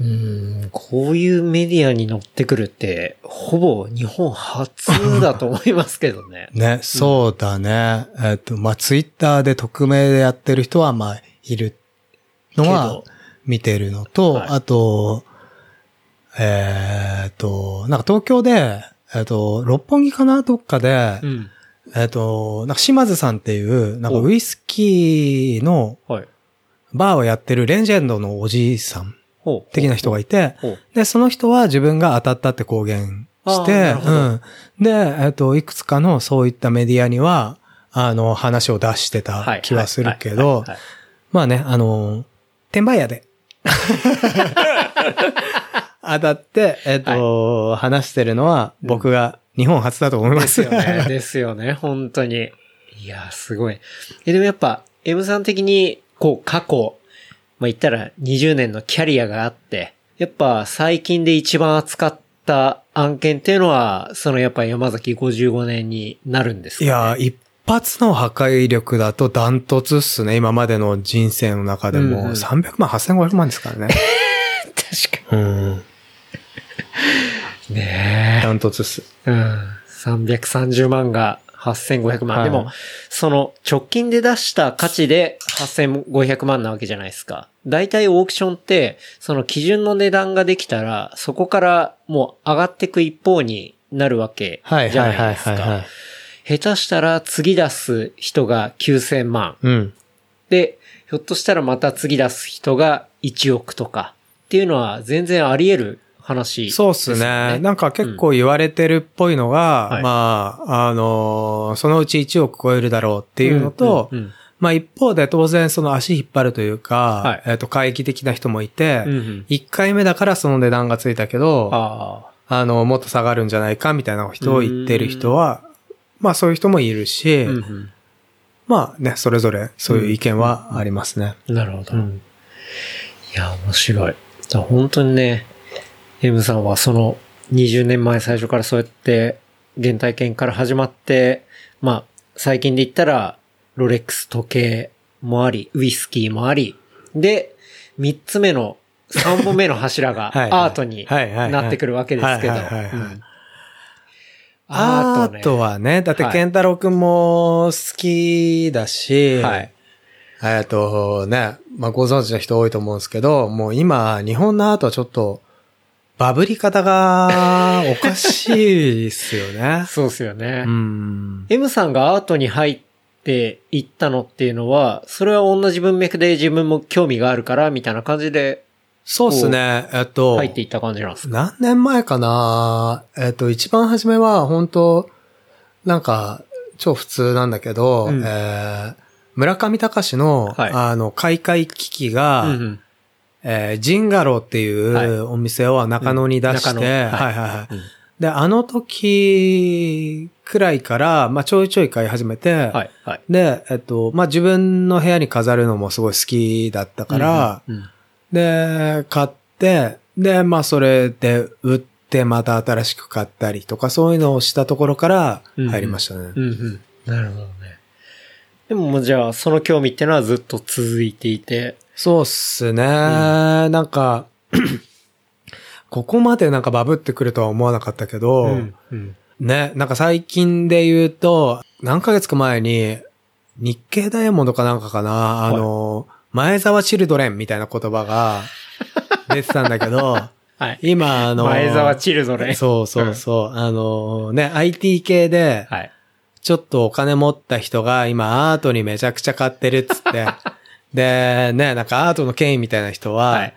うーん、こういうメディアに載ってくるって、ほぼ日本初だと思いますけどね。ね、そうだね。えっと、まあ、ツイッターで匿名でやってる人は、まあ、いるのは見てるのと、はいあと、えーっと、なんか東京で、えっと、六本木かな？どっかで、うん。えっと、なんか島津さんっていう、なんかおウイスキーのはい。バーをやってるレジェンドのおじいさん。的な人がいて。で、その人は自分が当たったって公言して、うん。で、えっと、いくつかのそういったメディアには、あの、話を出してた気はするけどはいはいはい、はいまあね、あの、転売屋で。当たって、えっと、話してるのは僕が日本初だと思いま。ですすよね。ですよね。本当に。いや、すごい。え、でもやっぱ、M さん的に、こう、過去、まあ、言ったら20年のキャリアがあって、やっぱ最近で一番扱った案件っていうのは、そのやっぱ山崎55年になるんですか、ね、いや、一発の破壊力だとダントツっすね。今までの人生の中でも。300万、8500万ですからね。確かうん。に。ねダントツっす。え。うん。330万が8500万。はいでも、その直近で出した価値で8500万なわけじゃないですか。大体オークションって、その基準の値段ができたら、そこからもう上がっていく一方になるわけはいじゃはいはいないですか。下手したら次出す人が9000万。うん。で、ひょっとしたらまた次出す人が1億とかっていうのは全然あり得る話ですよ、そうっすね。なんか結構言われてるっぽいのが、はいまあ、あのーそのうち1億超えるだろうっていうのと、うんうんまあ一方で当然その足引っ張るというか、はいえっ、と、回帰的な人もいて、うんうん1回目だからその値段がついたけど、ああの、もっと下がるんじゃないかみたいな人を言ってる人は、まあそういう人もいるし、あ。うんうんまあね、それぞれそういう意見はありますね。なるほど。うんいや、面白い。本当にね、M さんはその20年前最初からそうやって原体験から始まって、まあ、最近で言ったら、ロレックス時計もあり、ウイスキーもあり、で、3つ目の、3本目の柱が はいアートになってくるわけですけど。アートね。はね、だってはい健太郎くんも好きだし、はい。えっとね、まあご存知の人多いと思うんですけど、もう今、日本のアートはちょっと、バブり方がおかしいっすよね。そうですよね。うん。M さんがアートに入っていったのっていうのは、それは同じ文脈で自分も興味があるから、みたいな感じでそうっすね。えっと、入っていった感じなんですか？何年前かな？えっと、一番初めは、本当なんか、超普通なんだけど、うんえー村上隆の、はいあの、開会危機が、うんうんえージンガローっていはいうお店を中野に出して、はいはいはいで、あの時くらいから、まあちょいちょい買い始めて、はい、はい。で、えっと、まあ自分の部屋に飾るのもすごい好きだったから、うんうんで、買って、で、まあそれで売ってまた新しく買ったりとか、そういうのをしたところから入りましたね。うんうん。なるほどね。でももうじゃあ、その興味ってのはずっと続いていて。そうっすね。なんか、ここまでなんかバブってくるとは思わなかったけど、うんうんね、なんか最近で言うと、何ヶ月か前に、日経ダイヤモンドかなんかかな、あの、前沢チルドレンみたいな言葉が 出てたんだけど、はい。今あの、前沢チルドレン。そうそうそう、あのね、IT 系で、はい。ちょっとお金持った人が今アートにめちゃくちゃ買ってるっつって、で、ね、なんかアートの権威みたいな人は、はい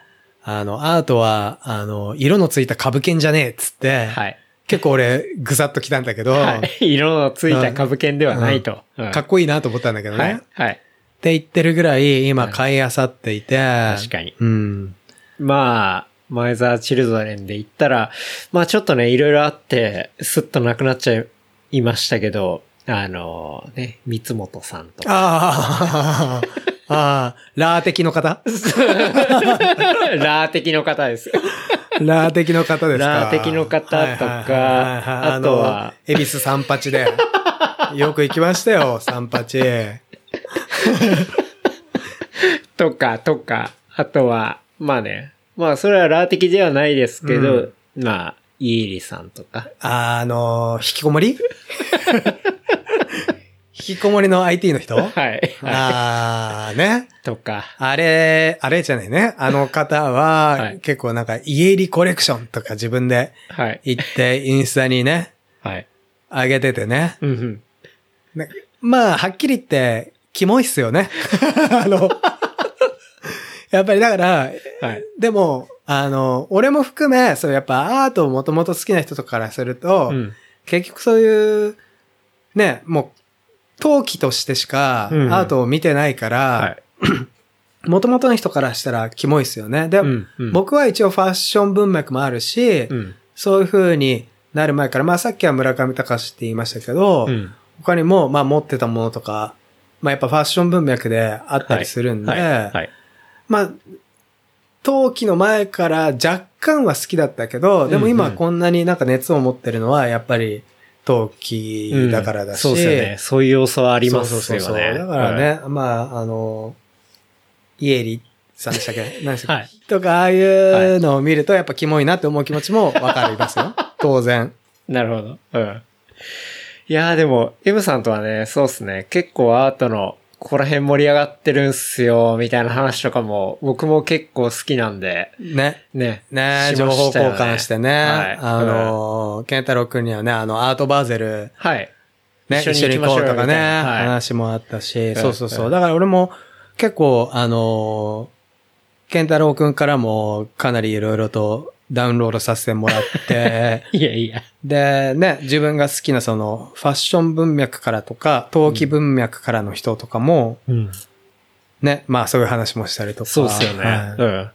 あの、アートは、あの、色のついた株券じゃねえっつって、はい。結構俺、ぐさっと来たんだけど、はい。色のついた株券ではないと。うんかっこいいなと思ったんだけどね。はいっ。はい。て言ってるぐらい、今買い漁っていて、確かにうん。まあ、マイザー・チルドレンで言ったら、まあちょっとね、いろいろあって、スッとなくなっちゃいましたけど、あのね、三本さんとか。ああ、ああ、ラー的の方？ラー的の方です。ラー的の方ですか？ラー的の方とかあとは恵比寿三八で。よく行きましたよ、三八。とか、とか、あとは、まあね、まあそれはラー的ではないですけど、まあ、イーリさんとか。あの、引きこもり？引きこもりの IT の人？はい。ああ、ね。とか。あれ、あれじゃないね。あの方は、はい結構なんか家入りコレクションとか自分ではい。行ってインスタにね、はい。上げててね。うんうん。ねまあ、はっきり言って、キモいっすよね。あの、やっぱりだから、はい。でも、あの、俺も含め、そうやっぱアートをもともと好きな人とかからすると、うん。結局そういう、ね、もう、陶器としてしかうんアートを見てないから、はい。もともとの人からしたらキモいっすよね。で、うんうん僕は一応ファッション文脈もあるし、うん。そういう風になる前から、まあさっきは村上隆って言いましたけど、うん。他にも、まあ持ってたものとか、まあやっぱファッション文脈であったりするんで、はい。はい。まあ、陶器の前から若干は好きだったけど、でも今こんなになんか熱を持ってるのはやっぱり陶器だからだし、そうですよね。そういう要素はありますよね。そうそうそうそうだからね、まあ、あの、イエリさんでしたっけ？何でしたっけ、はいとか、ああいうのを見るとやっぱキモいなって思う気持ちもわかりますよ。当然。なるほど。うん。いやーでも、M さんとはね、そうっすね。結構アートの、ここら辺盛り上がってるんすよ、みたいな話とかも、僕も結構好きなんで、ね。ね。ねし情報交換してね。はいあの、ケンタロウ君にはね、あの、アートバーゼル、はい。ね、一緒に行こううとかね、はい話もあったし、んそうそうそうう。んだから俺も結構、あのー、ケンタロウくんからもかなりいろいろとダウンロードさせてもらって、いやいや。で、ね、自分が好きなその、ファッション文脈からとか、陶器文脈からの人とかも、うん。ね、まあそういう話もしたりとか。そうっすよね。はいうん。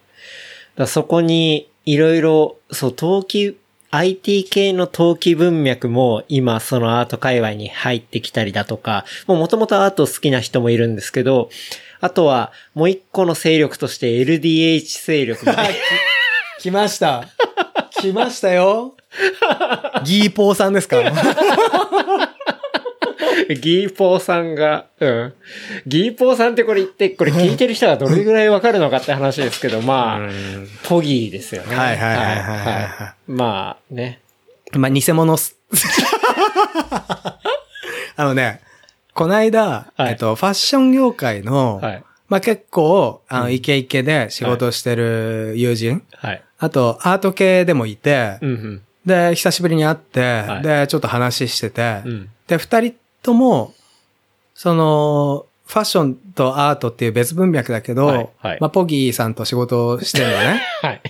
だそこに、いろいろ、そう、陶器、IT 系の陶器文脈も今そのアート界隈に入ってきたりだとか、もう元々アート好きな人もいるんですけど、あとはもう一個の勢力として LDH 勢力 来ました。来ましたよ。ギーポーさんですか？ギーポーさんが、うん。ギーポーさんってこれ言って、これ聞いてる人がどれぐらいわかるのかって話ですけど、まあ、ポギーですよね。はいはいはいはいはいはいまあね。まあ、偽物っす。あのね、この間、はいえっと、ファッション業界の、はい。まあ結構、あの、イケイケで仕事をしてる友人、はい。あと、アート系でもいて、うんうん。で、久しぶりに会って、いで、ちょっと話してて、うん。で、二人とも、その、ファッションとアートっていう別文脈だけど、はいはいまあ、ポギーさんと仕事をしてるのね。はい。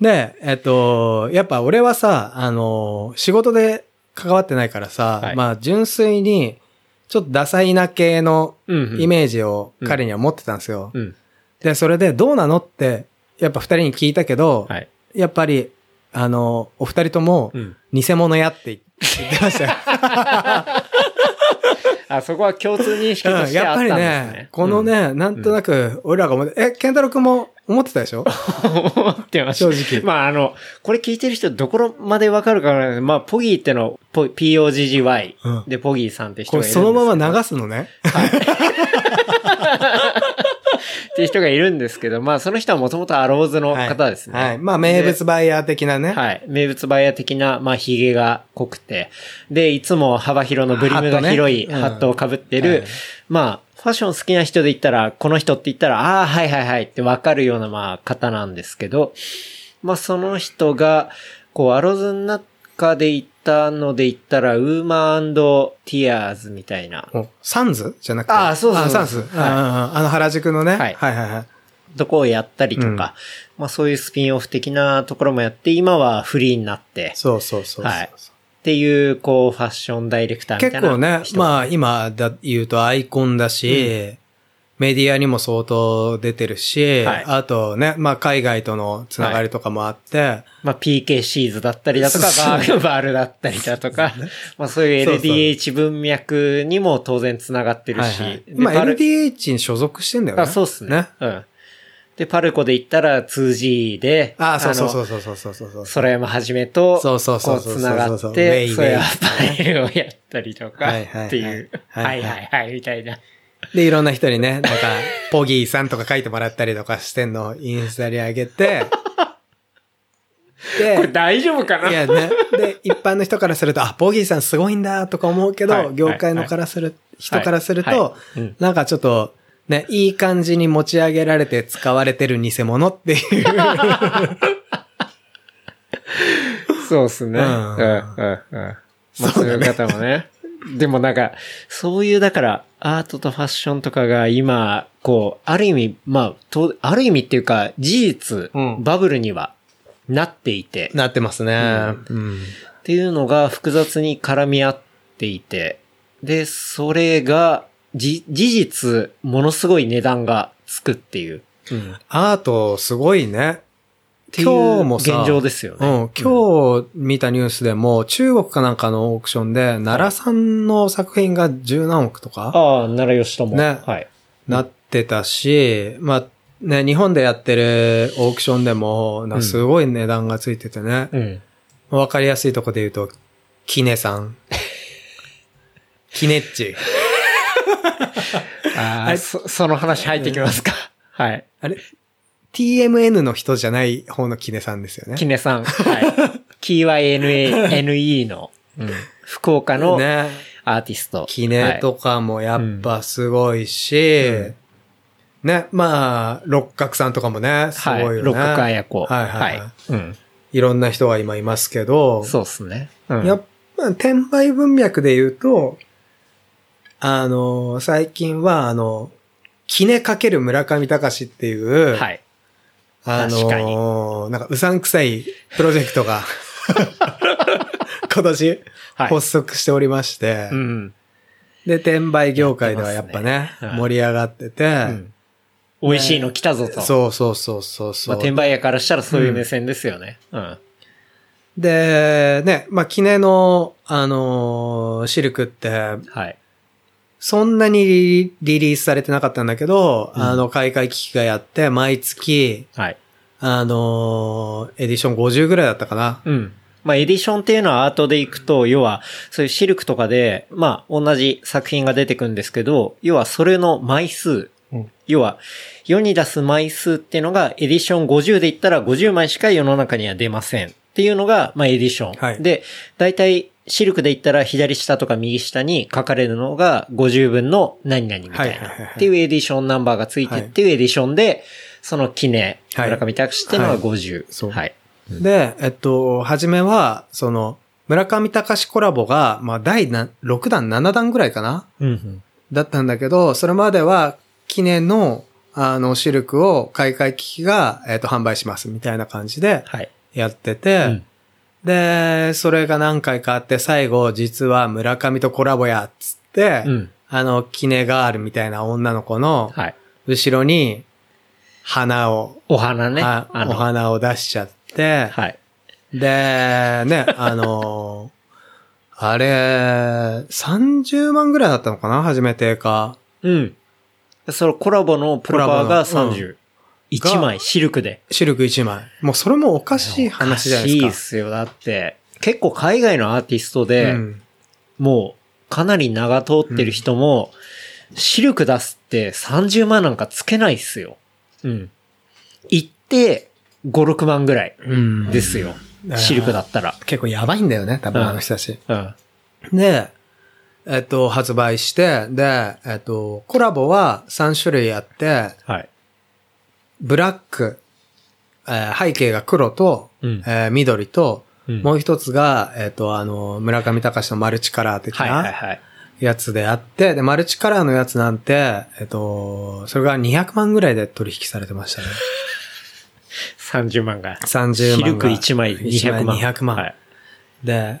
で、えっと、やっぱ俺はさ、あの、仕事で関わってないからさ、はいまあ純粋に、ちょっとダサいな系のうんうんイメージを彼には持ってたんですよ。うん。で、それでどうなのって、やっぱ二人に聞いたけど、はい。やっぱり、あの、お二人ともうん。偽物やって言ってましたよ。あ、そこは共通認識とうんしてあったんですやっぱりねね。、このね、なんとなく、俺らが思って、え、ケンタロウ君も思ってたでしょ？思ってました。正直まあ、あの、これ聞いてる人どこまでわかるかわまあ、ポギーっての、ポ POGGY うんでポギーさんって人これがいるんですけどそのまま流すのね。っていう人がいるんですけど、まあ、その人はもともとアローズの方ですね。はい。はいまあ、名物バイヤー的なね。はい。名物バイヤー的な、まあ、髭が濃くて、で、いつも幅広のブリムが広いハットを被ってる、はいまあ、ファッション好きな人で言ったら、この人って言ったら、ああ、はいはいはいってわかるような、まあ、方なんですけど、まあ、その人が、こう、アローズの中で言ったので言ったら、ウーマンティアーズみたいな。おサンズ？じゃなくて？あそうそうそうあ、サンズ？はいああの原宿のね？はいはいはいはい。とこをやったりとか、うんまあそういうスピンオフ的なところもやって、今はフリーになって、そうそうそうそう。はいっていう、こう、ファッションダイレクターみたいな結構ね、まあ今だ言うとアイコンだし、メディアにも相当出てるし、はいあとね、まあ海外とのつながりとかもあって、まあ PK シーズだったりだとか、バーバールだったりだとか、まあそういう LDH 文脈にも当然繋がってるし、はいはいでまあ LDH に所属してんだよね。あ、そうっすね。うん。で、パルコで言ったら 2G で、あそうそうう。そうそうそうそうそうそう。空山はじめと、そうそうそうそうこう繋がそうそうウェって、イそういうアパレルをやったりとか、はいはいはいっていう、ははいいはいはい、みたいな。で、いろんな人にね、なんか、ポギーさんとか書いてもらったりとかしてんのをインスタに上げて、で、これ大丈夫かな？いやね。で、一般の人からすると、あ、ボギーさんすごいんだとか思うけど、はい業界のからする、人からすると、はいなんかちょっと、ね、いい感じに持ち上げられて使われてる偽物っていう。そうっすね。う、うんんうん、うん。まあそういう方もね。でもなんか、そういう、だから、アートとファッションとかが今、こう、ある意味、まあ、とある意味っていうか、事実、うんバブルにはなっていて、なってますね。うん。っていうのが複雑に絡み合っていて、で、それが、じ、事実、ものすごい値段がつくっていう。うん。っアートすごいね。ていう今日もさ現状ですよね。うん、今日見たニュースでも、中国かなんかのオークションで、奈良さんの作品が十何億とか、ああ、奈良吉友。ねはい。なってたし、まあ、ね、日本でやってるオークションでも、なすごい値段がついててね。うん。わかりやすいとこで言うと、キネさん。キネッチ。ああ、そ、その話入ってきますか。はい。あれ？?TMN の人じゃない方のキネさんですよね。キネさん。はい。KYNA、の、うん、福岡のね。アーティスト。キネとかもやっぱすごいし、うんね、まあ、六角さんとかもね、すごいよね。はい。六角彩子。はいはいはいうん。いろんな人が今いますけど、そうっすね。うん。やっぱ、転売文脈で言うと、あの、最近は、あの、キネかける村上隆っていう、はい。あの、なんかうさんくさいプロジェクトが、今年はい発足しておりまして、うん。で、転売業界ではやっぱね、ねはい盛り上がってて、うん美味しいの来たぞと。そうそうそうそうそう、まあ、転売屋からしたらそういう目線ですよね。うん。で、ね、まあ、キネの、あのーシルクって、はい。そんなにリリリースされてなかったんだけど、うんあの、開会機器がやって、毎月、はい。あのーエディション50ぐらいだったかな。うん。まあ、エディションっていうのはアートでいくと、要は、そういうシルクとかで、まあ、同じ作品が出てくるんですけど、要はそれの枚数、うん要は、世に出す枚数っていうのが、エディション50で言ったら50枚しか世の中には出ません。っていうのが、まあ、エディション。はいで、大体、シルクで言ったら左下とか右下に書かれるのが50分の何々みたいな。はいはいはいはいっていうエディションナンバーがついてはいっていうエディションで、その記念、はい村上拓司っていうのがはい50。そうはい。で、えっと、初めは、その、村上隆コラボが、まあ、第な6弾、7弾ぐらいかな？うんうん。だったんだけど、それまでは、記念の、あの、シルクを開会機器が、えっと、販売します、みたいな感じではい。やってて、うんで、それが何回かあって、最後、実は村上とコラボや、っつって、うん。あの、キネガールみたいな女の子の、はい。後ろに、花を、お花ね。お花を出しちゃって、はい。で、ね、あの あれ、30万ぐらいだったのかな？初めてか。うん。そのコラボのプロパーがコラボの30。1枚、シルクで。シルク1枚。もうそれもおかしい話じゃないですか。おかしいっすよ。だって、結構海外のアーティストで、うんもう、かなり名が通ってる人も、シルク出すって30万なんかつけないっすよ。うん。行って、5、6万ぐらいうんですよ。うんシルクだったら。結構やばいんだよね、多分うんあの人たち。うん。で、えっと、発売して、で、えっと、コラボは3種類あって、はい。ブラック、えー背景が黒と、うんえー緑と、うんもう一つが、えっと、あの、村上隆のマルチカラー的はいはいなはい。やつであって、で、マルチカラーのやつなんて、えっと、それが200万ぐらいで取引されてましたね。30万が。30万が。シルク1枚で200万。200万。はい。で、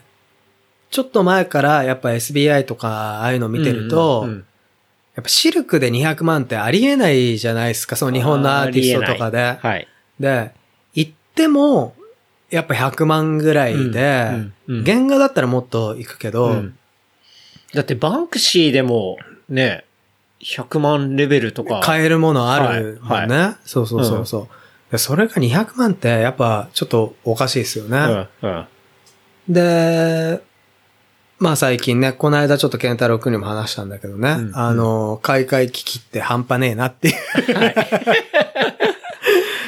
ちょっと前からやっぱ SBI とかああいうの見てると、うんうんうんやっぱシルクで200万ってありえないじゃないですか、その日本のアーティストとかで。はい。で、行っても、やっぱ100万ぐらいで、うんうんうん原画だったらもっと行くけど、うんだってバンクシーでも、ね、100万レベルとか。買えるものあるもんね。はいそうそうそうそう、でそれが200万ってやっぱちょっとおかしいですよね。うん。うん。で、まあ最近ね、この間ちょっと健太郎くんにも話したんだけどね、うん。あの、買い替え機器って半端ねえなっていう。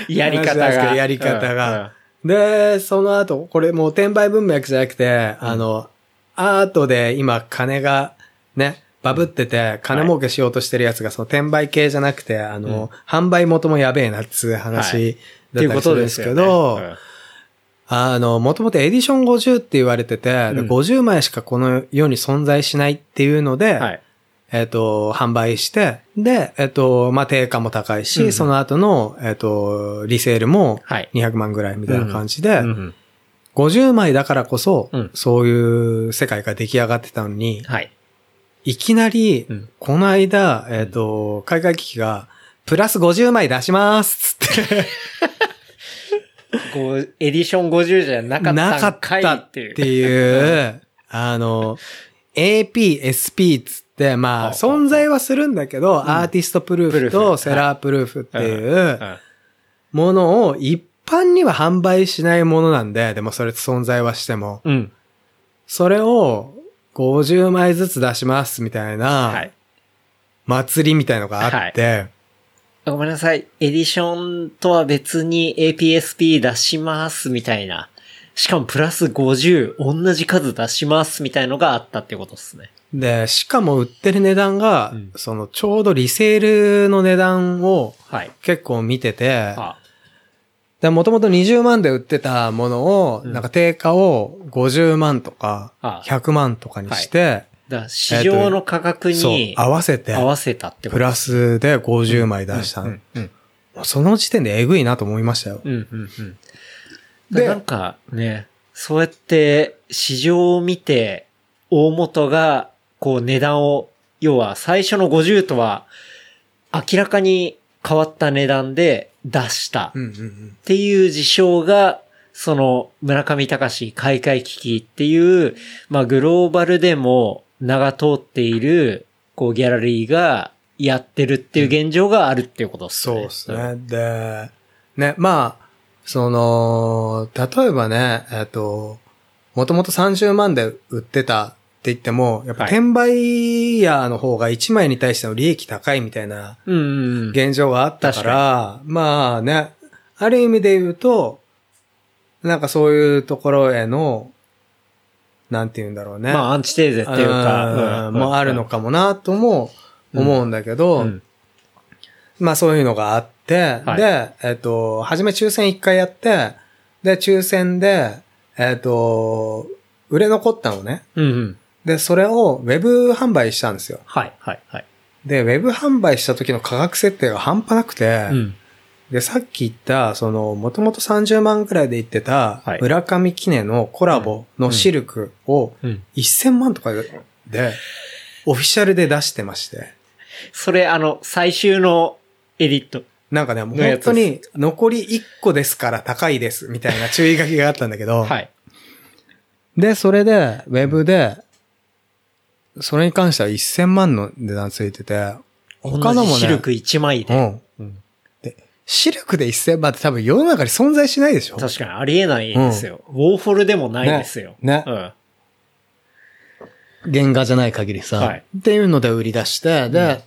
やり方が。どやり方が。で、その後、これもう転売文脈じゃなくて、あの、アートで今金がね、バブってて、金儲けしようとしてるやつが、その転売系じゃなくて、あの、販売元もやべえなっつう話ってい。うこだったりするんでとですすけど。あの、もともとエディション50って言われてて、でうん。50枚しかこの世に存在しないっていうので、はい。えっ、と、販売して、で、えっ、と、まあ、定価も高いし、うん。その後の、えっ、と、リセールもはい。200万ぐらいみたいな感じで、うんうん50枚だからこそ、うん。そういう世界が出来上がってたのに、はい。いきなり、うん。この間、えっ、と、海外機器が、プラス50枚出しますつって、エディション50じゃなかったなかったってっていう。いう、あの、AP、SP つって、まあ、あ存在はするんだけど、アーティストプルーフとセラープルーフっていううん。ものを一般には販売しないものなんで、でもそれ存在はしても、うん。それを50枚ずつ出しますみたいは。ない。祭りみたいのがあって、ごめんなさい。エディションとは別に APSP 出しますみたいな。しかもプラス50、同じ数出しますみたいのがあったってことですね。で、しかも売ってる値段が、うんそのちょうどリセールの値段をはい。結構見てて、あ、で、もともと20万で売ってたものを、うんなんか定価を50万とか、あ100万とかにして、ら市場の価格に、合わせて、合わせたってことプラスで50枚出したの。うん、うん、その時点でえぐいなと思いましたよ。うん、うん、うん。でなんかね、そうやって市場を見て、大元が、こう値段を、要は最初の50とは、明らかに変わった値段で出した。っていう事象が、その村上隆買い替え危機っていう、まあグローバルでも名が通っている、こうギャラリーがやってるっていう現状があるっていうことですね。そうですね。で、ね、まあ、その、例えばね、えっと、もともと30万で売ってたって言っても、やっぱはい転売ヤーの方が1枚に対しての利益高いみたいなうん。うんうん。現状があったから、まあね、ある意味で言うと、なんかそういうところへの、なんて言うんだろうね。まあアンチテーゼっていうか、うもあるのかもなとも思うんだけど、うんまあそういうのがあって、はいで、えっ、と、初め抽選1回やって、で、抽選で、えっ、と、売れ残ったのね。うんうん。で、それをウェブ販売したんですよ。はい、はい、はい。で、ウェブ販売した時の価格設定が半端なくて、うん。で、さっき言った、その、もともと30万くらいで言ってたはい、村上記念のコラボのシルクをうん。1000万とかで、オフィシャルで出してまして。それ、あの、最終のエディット。なんかね、もう本当に残り1個ですから高いです、みたいな注意書きがあったんだけど、はい。で、それで、ウェブで、それに関しては1000万の値段ついてて、他のもね、シルク1枚で。うん。シルクで1000万って多分世の中に存在しないでしょ確かにありえないですよ。ウォーホルでもないですよ。ねねうん。原画じゃない限りさ、はいっていうので売り出して、で、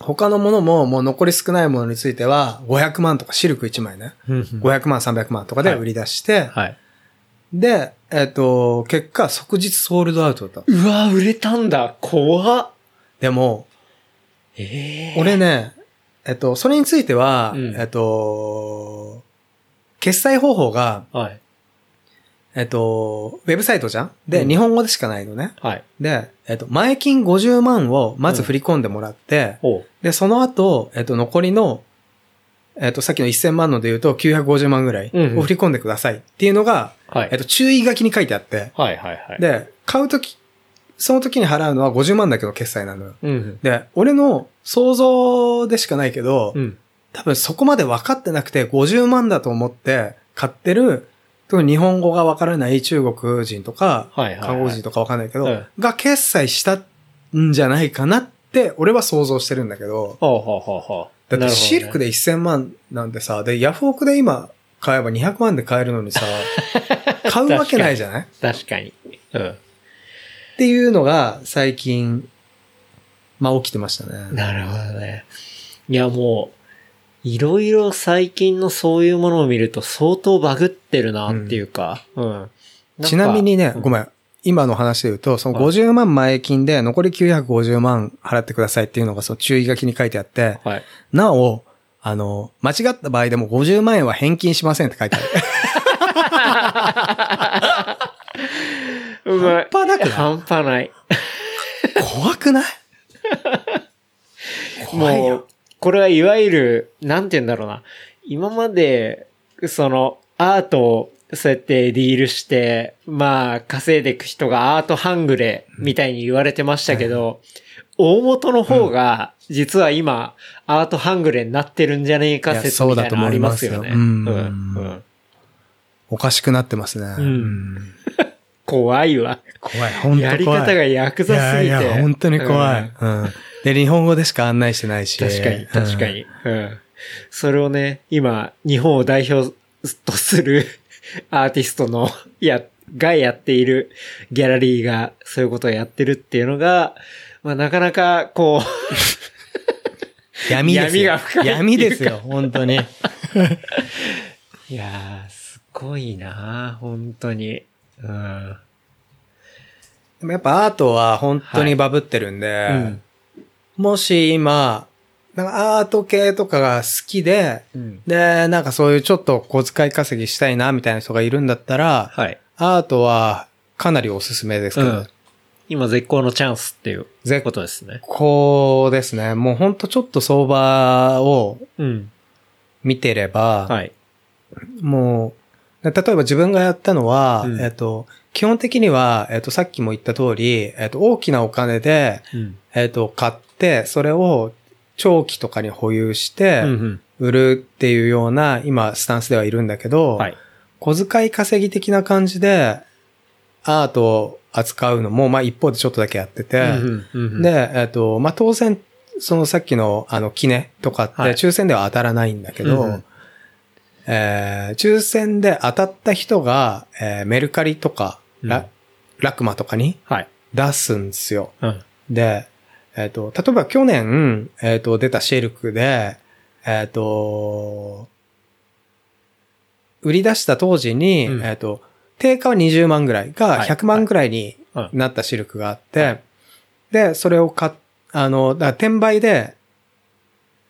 他のものももう残り少ないものについては500万とかシルク1枚ね。500万、300万とかで売り出して、はい。で、えっ、と、結果即日ソールドアウトだった。うわ、売れたんだ。怖っ。でも、ええ俺ね、えっと、それについては、うんえっと、決済方法が、はい。えっと、ウェブサイトじゃん？で、うん日本語でしかないのね。はい。で、えっと、前金50万をまず振り込んでもらって、おうで、その後、えっと、残りの、えっと、さっきの1000万ので言うと950万ぐらいうんうんを振り込んでくださいっていうのが、はい。えっと、注意書きに書いてあって、はいはいはい。、で、買うとき、その時に払うのは50万だけど決済なのよ。うん。で、俺の想像でしかないけど、うん。多分そこまで分かってなくて50万だと思って買ってる、特に日本語が分からない中国人とか、韓国人とか分かんないけど、うんが決済したんじゃないかなって、俺は想像してるんだけど、ほうほうほうほう。だってシルクで。で1000万なんてさ、で、ヤフオクで今買えば200万で買えるのにさ、買うわけないじゃない？っ確かに。うん。ていうのが最近、まあ起きてましたね。なるほどね。いやもう、いろいろ最近のそういうものを見ると相当バグってるなっていうか、うん。ちなみにね、ごん。めん。今の話で言うと、そのはい50万前金で残り950万払ってくださいっていうのがその注意書きに書いてあって、はい。なお、あの、間違った場合でも50万円は返金しませんって書いてある。うまい。半端なくない？半端ない。怖くない？もうよ。、これはいわゆる、なんて言うんだろうな。今まで、その、アートをそうやってディールして、まあ、稼いでいく人がアート半グレみたいに言われてましたけど、大元の方が、実は今、アート半グレになってるんじゃねえか説みたいなのありますよね。そうだと思いますようんうんうんおかしくなってますね。ん怖いわ。怖い。本当怖い。やり方がヤクザすぎて。いやいや、本当に怖い、うんうん。で、日本語でしか案内してないし。確かに、確かうん。に。うん。それをね、今、日本を代表とする アーティストの、や、がやっているギャラリーがそういうことをやってるっていうのが、まあなかなか、こ闇ですよ。闇が深い闇ですよ、本当に。う、いやー、すごいな本当に。うん。でもやっぱアートは本当にバブってるんで、うん。もし今、なんかアート系とかが好きで、うん。で、なんかそういうちょっと小遣い稼ぎしたいな、みたいな人がいるんだったら、はい。アートはかなりおすすめですけど、うん。今絶好のチャンスっていう絶ことですね。こうですね、もうほんとちょっと相場をうん。見てれば、はい。もう、例えば自分がやったのは、うんえっと、基本的には、えっと、さっきも言った通り、えっと、大きなお金で、うん。えっと、買って、それを長期とかに保有して。売るっていうような、今、スタンスではいるんだけど、はい。小遣い稼ぎ的な感じで、アートを扱うのも、まあ一方でちょっとだけやってて、で、えっと、まあ当然、そのさっきの、あの、キネとかって、はい抽選では当たらないんだけど、うんうんえー抽選で当たった人が、えーメルカリとか、ラうんラクマとかにはい。出すんですよ。うん。で、えっ、と、例えば去年、えっ、と、出たシェルクで、えっ、と、売り出した当時に、うんえっ、と、定価は20万ぐらいがはい100万ぐらいにうんなったシルクがあって、で、それを買っ、あの、だ転売で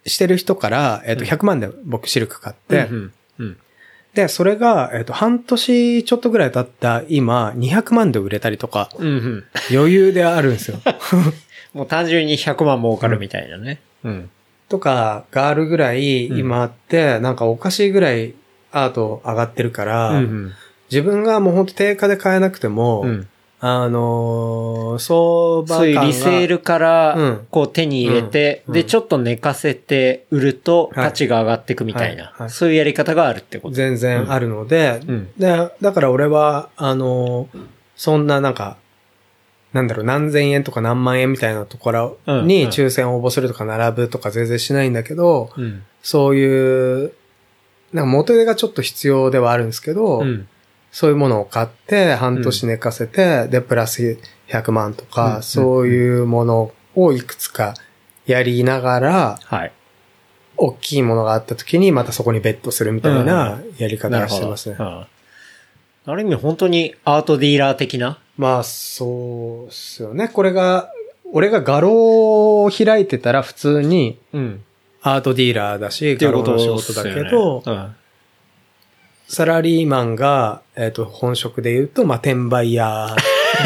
してる人から、えっ、と、うん100万で僕シルク買って、うんうん。で、それが、えっ、と、半年ちょっとぐらい経った今、200万で売れたりとか、うんうん。余裕であるんですよ。もう単純に100万儲かるみたいなね。うん。とかがあるぐらいうん今あって、なんかおかしいぐらいアート上がってるから、うん自分がもうほんと定価で買えなくても、うん。うん。あのー相場そういうリセールかうらん、こう手に入れて、うんで、ちょっと寝かせて売るとはい価値が上がっていくみたいな、はいはいそういうやり方があるってこと。全然あるので、うん。で、だから俺は、あのーそんななんか、なんだろう、何千円とか何万円みたいなところうんうんに抽選応募するとか並ぶとか全然しないんだけど、うん。そういう、なんか元手がちょっと必要ではあるんですけど、うん。そういうものを買って、半年寝かせて、で、プラス100万とか、うんそういうものをいくつかやりながら、はい。大きいものがあった時にまたそこにベットするみたいなやり方を。してますね。うんある意味本当にアートディーラー的な？まあ、そうっすよね。これが、俺が画廊を開いてたら普通にうん。アートディーラーだし、うこと画廊の仕事だけど、うん。サラリーマンが、えっ、と、本職で言うと、まあ、転売屋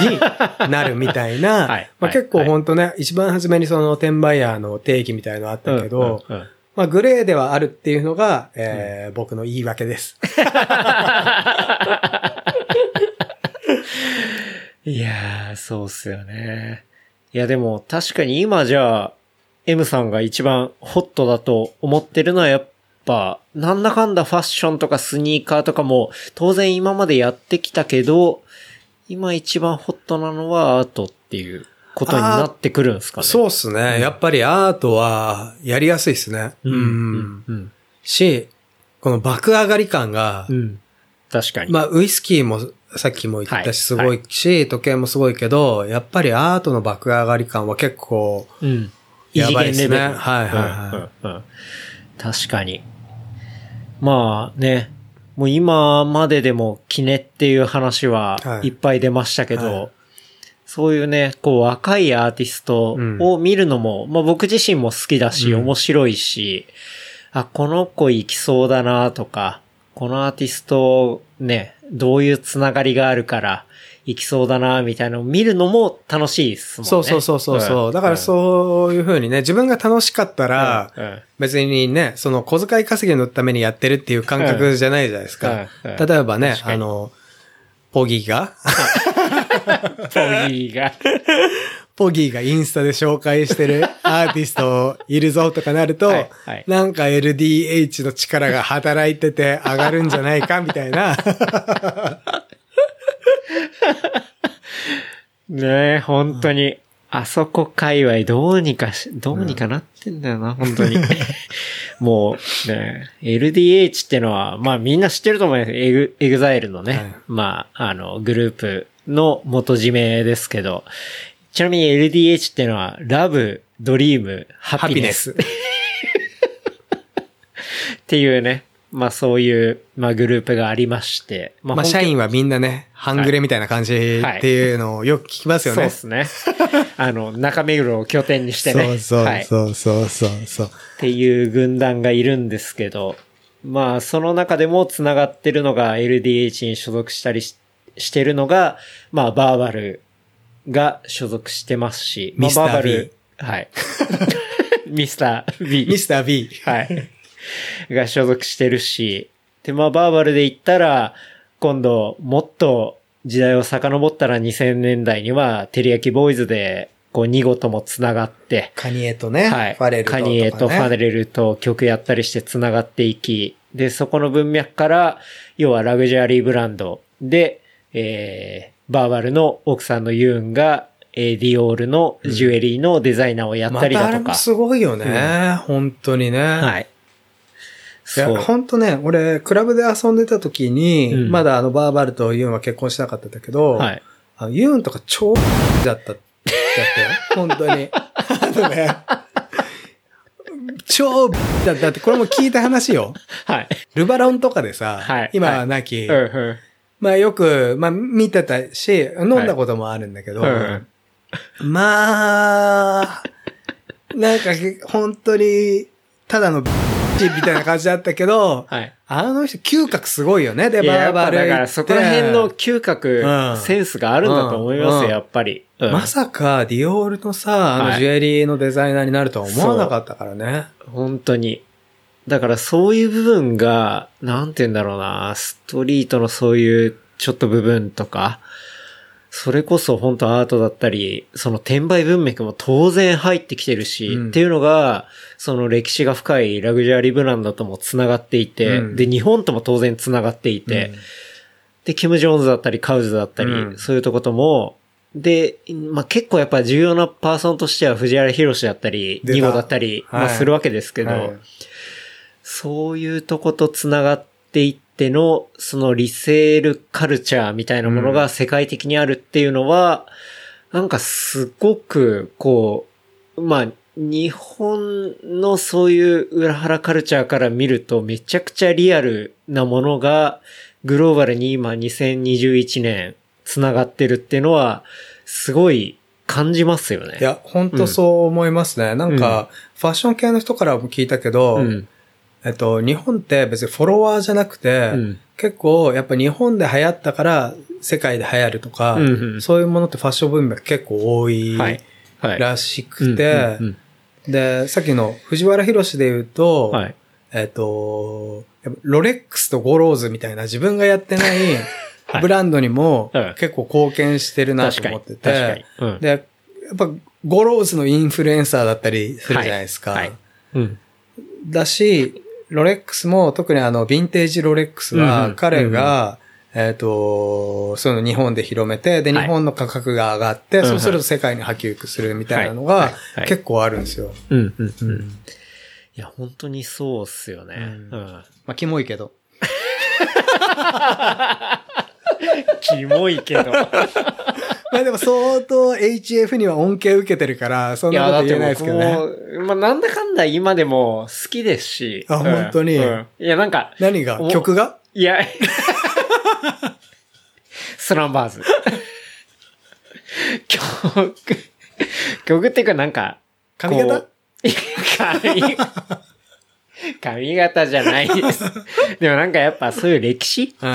になるみたいな、はいまあ、結構はいほんとね、一番初めにその転売ヤーの定義みたいのあったけど、うんうんうんまあグレーではあるっていうのが、えー僕の言い訳です。いやー、そうっすよね。いや、でも確かに今じゃあ、M さんが一番ホットだと思ってるのはやっぱ、なんだかんだファッションとかスニーカーとかも当然今までやってきたけど、今一番ホットなのはアートっていうことになってくるんですかね？そうっすね。やっぱりアートはやりやすいっすね。うん。うんうん。うん。し、この爆上がり感が、うん。確かに。まあウイスキーもさっきも言ったはいしすごいし、時計もすごいけど、やっぱりアートの爆上がり感は結構、うん。やばいっすね。はいはいはいうんうんうん確かに。まあね、もう今まででもキネっていう話ははい。いっぱい出ましたけど、はい。そういうね、こう若いアーティストを見るのも、まあ僕自身も好きだし、うん。面白いし、あ、この子行きそうだなとか、このアーティストね、どういうつながりがあるから行きそうだなみたいなのを見るのも楽しいですもんね。そうそうそうそうそう、ん。だからそういうふうにね、自分が楽しかったら、別にね、その小遣い稼ぎのためにやってるっていう感覚じゃないじゃないですか。例えばねあの、ポギーが、ポギーが。ポギーがインスタで紹介してるアーティストいるぞとかなると、はいはい。なんか LDH の力が働いてて上がるんじゃないかみたいな。ねえ、本当に。あそこ界隈どうにかし、どうにかなってんだよな、本当に。もう、ね LDH ってのは、まあみんな知ってると思います。エグ、 EXILE のね、はいまあ、あの、グループの元締めですけど、ちなみに LDH ってのは、 Love、Drea m、Ha Happiness。っていうね、まあそういう、まあグループがありまして、ままあ、本当社員はみんなね、半グレみたいな感じっていうのをよく聞きますよね。そうですね。あの、中目黒を拠点にしてね。そうそうはい。っそうそうそうそう。ていう軍団がいるんですけど、まあ、その中でも繋がってるのが LDH に所属したりししてるのが、まあ、バーバルが所属してますし、まあ、ミスターバーバル、はい。ミスター B。ミスター B。はい。が所属してるし、で、まあ、バーバルで言ったら、今度、もっと時代を遡ったら2000年代には、テリヤキボーイズで、こう、見事も繋がって、カニエとね、はい。ファレルとか、ね。カニエとファレルと曲やったりして繋がっていき、で、そこの文脈から、要はラグジュアリーブランドで、えー、バーバルの奥さんのユーンが、えーディオールのジュエリーのデザイナーをやったりまたあれもだとか。すごいよね。本当にね。はい。いや、そう。本当ね、俺、クラブで遊んでた時に、うんまだあの、バーバルとユーンは結婚しなかったんだけど、はい。あのユーンとか超だった、だったよ。本当に。あのね、超だったって、これも聞いた話よ。はい。ルバロンとかでさ、はい今ははいなき、うんうんまあよく、まあ見てたし、飲んだこともあるんだけど、うんまあ、なんか本当に、ただのみたいな感じだったけど、はい。あの人嗅覚すごいよね。で、バーバル行って。だからそこら辺の嗅覚、うんセンスがあるんだと思いますよ、うんやっぱり。うんまさか、ディオールのさ、あはいのジュエリーのデザイナーになるとは思わなかったからね。本当に。だからそういう部分が、なんて言うんだろうな、ストリートのそういうちょっと部分とか、それこそ本当アートだったり、その転売文脈も当然入ってきてるし、うん。っていうのが、その歴史が深いラグジュアリーブランドとも繋がっていて、うん。で、日本とも当然繋がっていて、うん。で、キム・ジョーンズだったり、カウズだったり、うん。そういうとことも、で、まあ、結構やっぱ重要なパーソンとしては藤原博だったり、ニゴだったり、まあ、はい。するわけですけど、はい。そういうとこと繋がっていっての、そのリセールカルチャーみたいなものが世界的にあるっていうのは、なんかすごく、こう、まあ、日本のそういう裏腹カルチャーから見るとめちゃくちゃリアルなものがグローバルに今2021年繋がってるっていうのはすごい感じますよね。いや、本当そう思いますね。なんか、ファッション系の人からも聞いたけど、うん。えっと、日本って別にフォロワーじゃなくて、うん結構やっぱ日本で流行ったから世界で流行るとか、うんうんそういうものってファッション文脈結構多い。らしくて、うんで、さっきの藤原博で言うと、うんはい。えっと、ロレックスとゴローズみたいな自分がやってない はいブランドにもうん結構貢献してるなと。思ってて、。うんで、やっぱゴローズのインフルエンサーだったりするじゃないですか。はいはいうん。だし、ロレックスも特にあの、ヴィンテージロレックスはん彼が、えっ、と、その日本で広めて、で、はい日本の価格が上がって、うんそうすると世界に波及するみたいなのがはい結構あるんですよ。うん。うん。う。うんん。いや、本当にそうっすよね。ううんん。まあ、キモいけど。キモいけど。まあでも相当 HF には恩恵受けてるから、そんなこと言えないですけどね。まあ、なんだかんだ今でも好きですし。あうん本当に？うんいや、なんか、何が？お曲が？いや、スランバーズ。曲、曲っていうかなんか、髪型？髪、髪型じゃないです。でもなんかやっぱそういう歴史？う。うん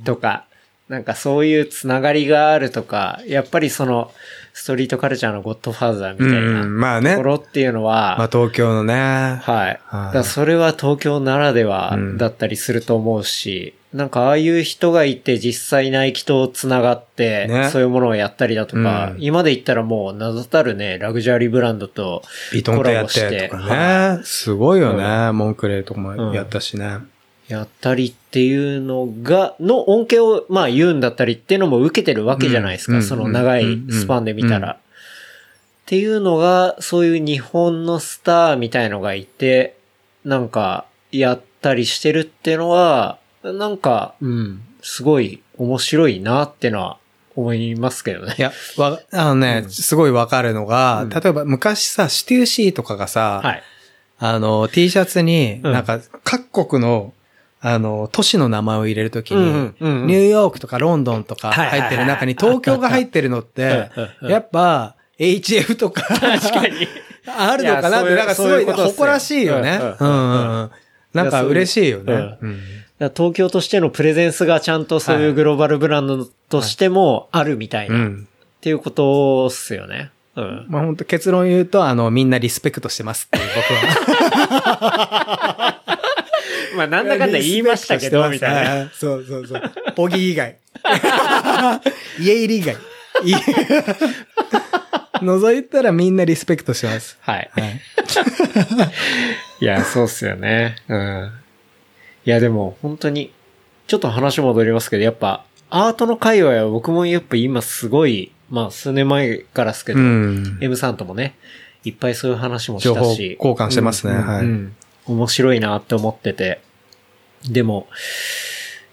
ん。とか、なんかそういうつながりがあるとか、やっぱりその、ストリートカルチャーのゴッドファーザーみたいうんうんまあねなところっていうのは、まあ東京のね。はい。はいだそれは東京ならではうんだったりすると思うし、なんかああいう人がいて実際ナイキと繋がって、ねそういうものをやったりだとか、うん今で言ったらもう名だたるね、ラグジュアリーブランドとビトンとやっコラボしてとかはね。すごいよね。モンクレーとかもやったしね。やったりっていうのが、の恩恵をまあ言うんだったりっていうのも受けてるわけじゃないですか。うんその長いスパンで見たら。うんっていうのが、そういう日本のスターみたいのがいて、なんか、やったりしてるっていうのは、なんか、うん、すごい面白いなってのは思いますけどねい。や、わ、あのね、すごいわかるのが、うん例えば昔さ、シテューシーとかがさ、はい。あの、T シャツに、うんなんか、各国の、あの、都市の名前を入れるときに、うんうんうんうんニューヨークとかロンドンとか入ってる中に東京が入ってるのってやっぱ、HF とか、確かに。あるのかなって、なんかすごい誇らしいよね。ううん。なんか嬉しいよね。東京としてのプレゼンスがちゃんとそういうグローバルブランドとしてもあるみたいな、っうん。ていうことっすよね。うん。まあ本当結論言うと、あの、みんなリスペクトしてますって僕は。まあなんだかんだ言いましたけど、みたいな。な。そうそうそう。ボギー以外。家入り以外。い覗いたらみんなリスペクトしてます。はい。はい。いや、そうっすよね。うん。いや、でも本当に、ちょっと話戻りますけど、やっぱ、アートの界隈は僕もやっぱ今すごい、まあ数年前からですけど、うん。M さんともね、いっぱいそういう話もし情報たし。交換してますねうんはいうん面白いなって思ってて。でも、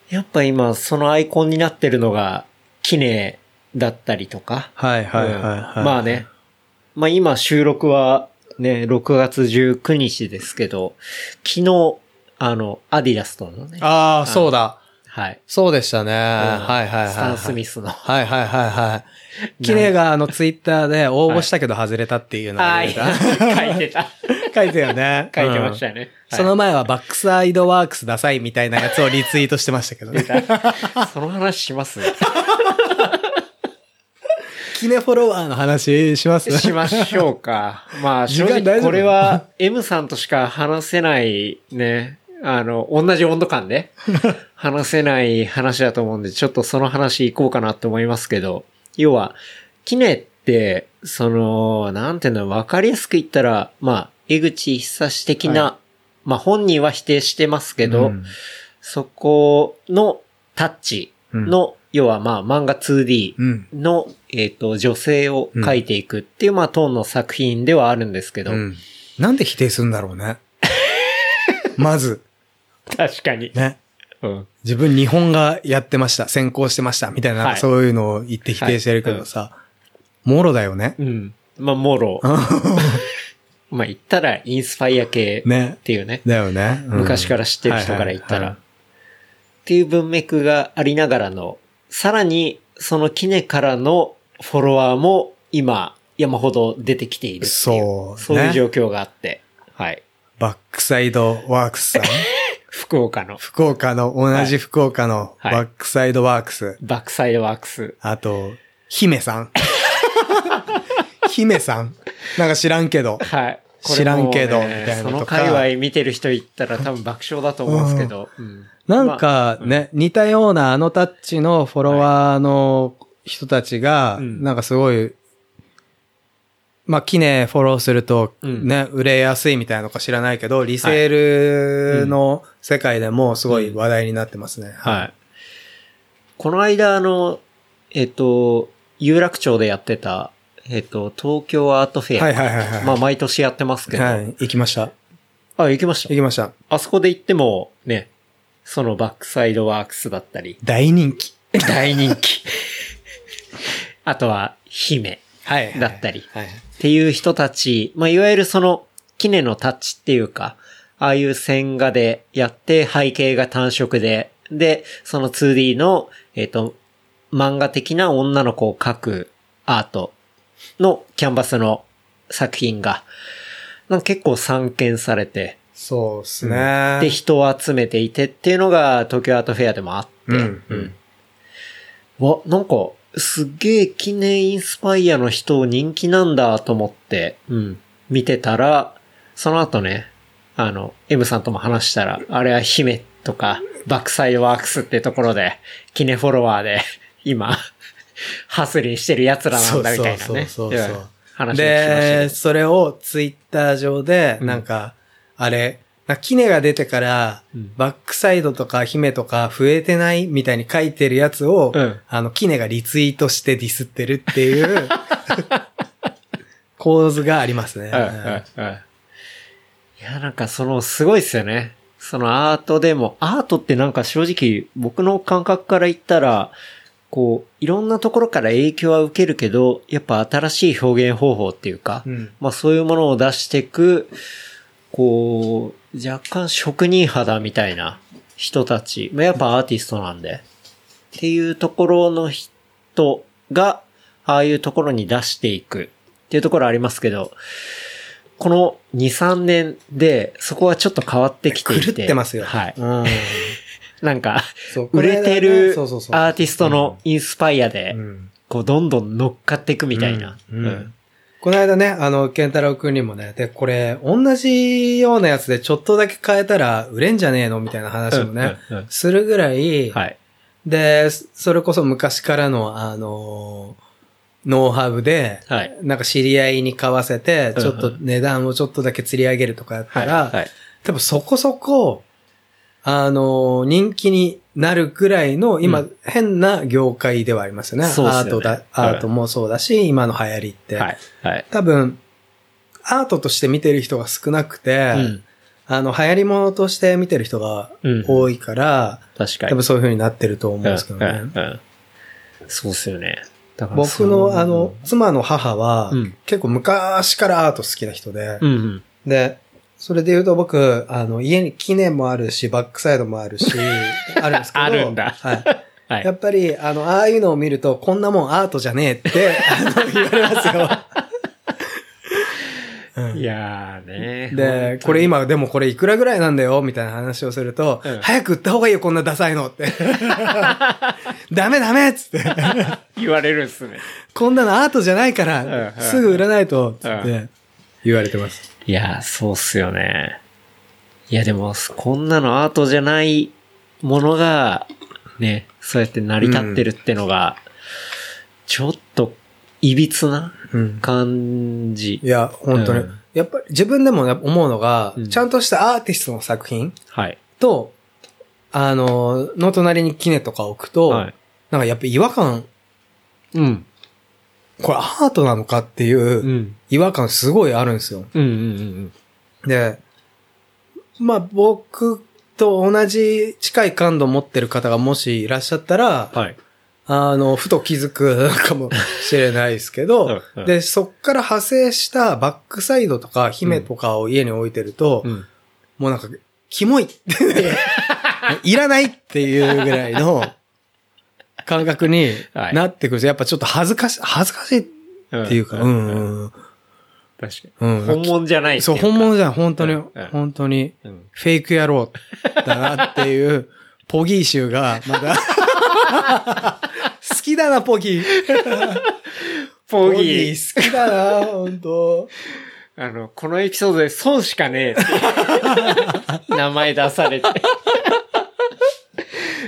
やっぱ今そのアイコンになってるのが、キネだったりとか。はいはいはいはい。うんまあね。まあ今収録はね、6月19日ですけど、昨日、あの、アディダスとのね。ああ、そうだ。はい。そうでしたね。はいはいはいはい。スタン・スミスの。はいはいはいはい。キネがあのツイッターで応募したけど外れたっていうのが書いてた。書いてよね。書いてましたね。その前はバックサイドワークスダサいみたいなやつをリツイートしてましたけどね。はい その話しますキネフォロワーの話します？しましょうか。まあ、正直これは M さんとしか話せないね、あの、同じ温度感で 話せない話だと思うんで、ちょっとその話行こうかなって思いますけど、要は、キネって、その、なんていうの、わかりやすく言ったら、まあ、江口久志的な、はまあ本人は否定してますけど、うんそこのタッチの、要はまあ漫画 2D うん。の、えっ、と、女性を描いていくっていう、まあ、トーンの作品ではあるんですけど、うん。なんで否定するんだろうね。まず、確かに。ね。うん。自分日本がやってました、先行してました、みたいな、そういうのを言って否定してるけどさ、もろだよね。うん。まあ、もろ。まあ、言ったら、インスパイア系っね。ていうね。だよね。うん昔から知ってる人から言ったら。はいはいはいっていう文脈がありながらの、さらに、そのキネからのフォロワーも今、山ほど出てきている。そうねそういう状況があって。はい。 Backside works さん？福岡の福岡の、同じ福岡のはい Backside works。 Backside works。あと、姫さん。姫さん？なんか知らんけど。はい。これ知らんけどみたいなのとかその界隈見てる人いったら多分爆笑だと思うんですけど。うんなんかね、似たようなあのタッチのフォロワーの人たちが、うんなんかすごい、まあ、キネフォローするとうんね、売れやすいみたいなのか知らないけど、リセールの世界でもすごい話題になってますね。はい。この間、あの、えっと、有楽町でやってた、えっと、東京アートフェア。はいはいはいはいまあ、毎年やってますけど。はい、行きました。あ、行きました？行。きました。あそこで行っても、ね、そのバックサイドワークスだったり、大人気。大人気。あとは、姫はいだったり、はい。っていう人たち、まあ、いわゆるその、キネのタッチっていうか、ああいう線画でやって背景が単色で、で、その 2D の、えっ、と、漫画的な女の子を描くアートのキャンバスの作品が、なんか結構散見されて、そうですね。で、人を集めていてっていうのが東京アートフェアでもあって、うん。うん。わ、なんか、すっげえ記念インスパイアの人人気なんだと思って、うん、見てたら、その後ね、あの、M さんとも話したら、あれは姫とか、バックサイドワークスってところで、記念フォロワーで、今、ハスリンしてる奴らなんだみたいなね。そうそうそうそうう。ん話を聞きましたで、けそれをツイッター上で、うん。なんか、あれ、なキネが出てから、うんバックサイドとか姫とか増えてないみたいに書いてるやつを、うんあの、キネがリツイートしてディスってるっていう 構図がありますね。うんうんうんいや、なんかその、すごいっすよね。そのアートでも、アートってなんか正直僕の感覚から言ったら、こう、いろんなところから影響は受けるけど、やっぱ新しい表現方法っていうか、うんまあそういうものを出していく、こう、若干職人肌みたいな人たち、まあやっぱアーティストなんで、っていうところの人が、ああいうところに出していくっていうところありますけど、この2、3年でそこはちょっと変わってきていて。狂ってますよ。はい。うん。なんか、売れてるアーティストのインスパイアでう、んこうどんどん乗っかっていくみたいな。うんうんこの間ね、あの、ケンタロウくんにもね、で、これ、同じようなやつでちょっとだけ変えたら売れんじゃねえのみたいな話もね、うんうんうんするぐらい、はい。で、それこそ昔からの、あのーノウハウで、はい。なんか知り合いに買わせて、うんちょっと値段をちょっとだけ釣り上げるとかやったら、はい。多分そこそこ、あのー人気になるぐらいの、今、うん変な業界ではありますよね。そうっすよねアートだ、アートもそうだし、今の流行りって。はい。はい。多分、アートとして見てる人が少なくて、うん。あの、流行り物として見てる人がうん多いから、確かに。多分そういう風になってると思うんですけどね。うんうんうんそうっすよね。だから僕の、あの、、妻の母は、うん結構昔からアート好きな人で、うんうん。で、それで言うと僕、あの、家に記念もあるし、バックサイドもあるし、あるんですけど。あるんだはい。はいや。っぱり、あの、ああいうのを見ると、こんなもんアートじゃねえって、あの、言われますよ。うんいやーね。で、これ今でもこれいくらぐらいなんだよみたいな話をすると、うん早く売った方がいいよこんなダサいのって。ダメダメっつって。言われるんすね。こんなのアートじゃないから、すぐ売らないと、つっうて言われてます。いやー、そうっすよね。いや、でも、こんなのアートじゃないものが、ね、そうやって成り立ってるってのが、ちょっと、いびつなうん。感じい。や、本当に。うんやっぱり自分でもね思うのが、うんちゃんとしたアーティストの作品はい。と、あの、の隣にキネとか置くと、はい。なんかやっぱ違和感、うん。これアートなのかっていううん違和感すごいあるんですよ。うんうんうんで、まあ僕と同じ近い感度を持ってる方がもしいらっしゃったら、うん。はい。あの、ふと気づくかもしれないですけど、うんうんで、そっから派生したバックサイドとか姫とかを家に置いてると、うん。もうなんか、キモい いらないっていうぐらいの感覚になってくると、やっぱちょっと恥ずかしい、恥ずかしいっていうか、ううんん、うん。確かうん。に。本物じゃないそう、か。本物じゃん、本当にうん。うん、本当に、うん。フェイク野郎だなっていう、ポギー集が、まだ、好きだな、ポギー。ポギー。好きだな、本当。あの、このエピソードで損しかねえ名前出されて。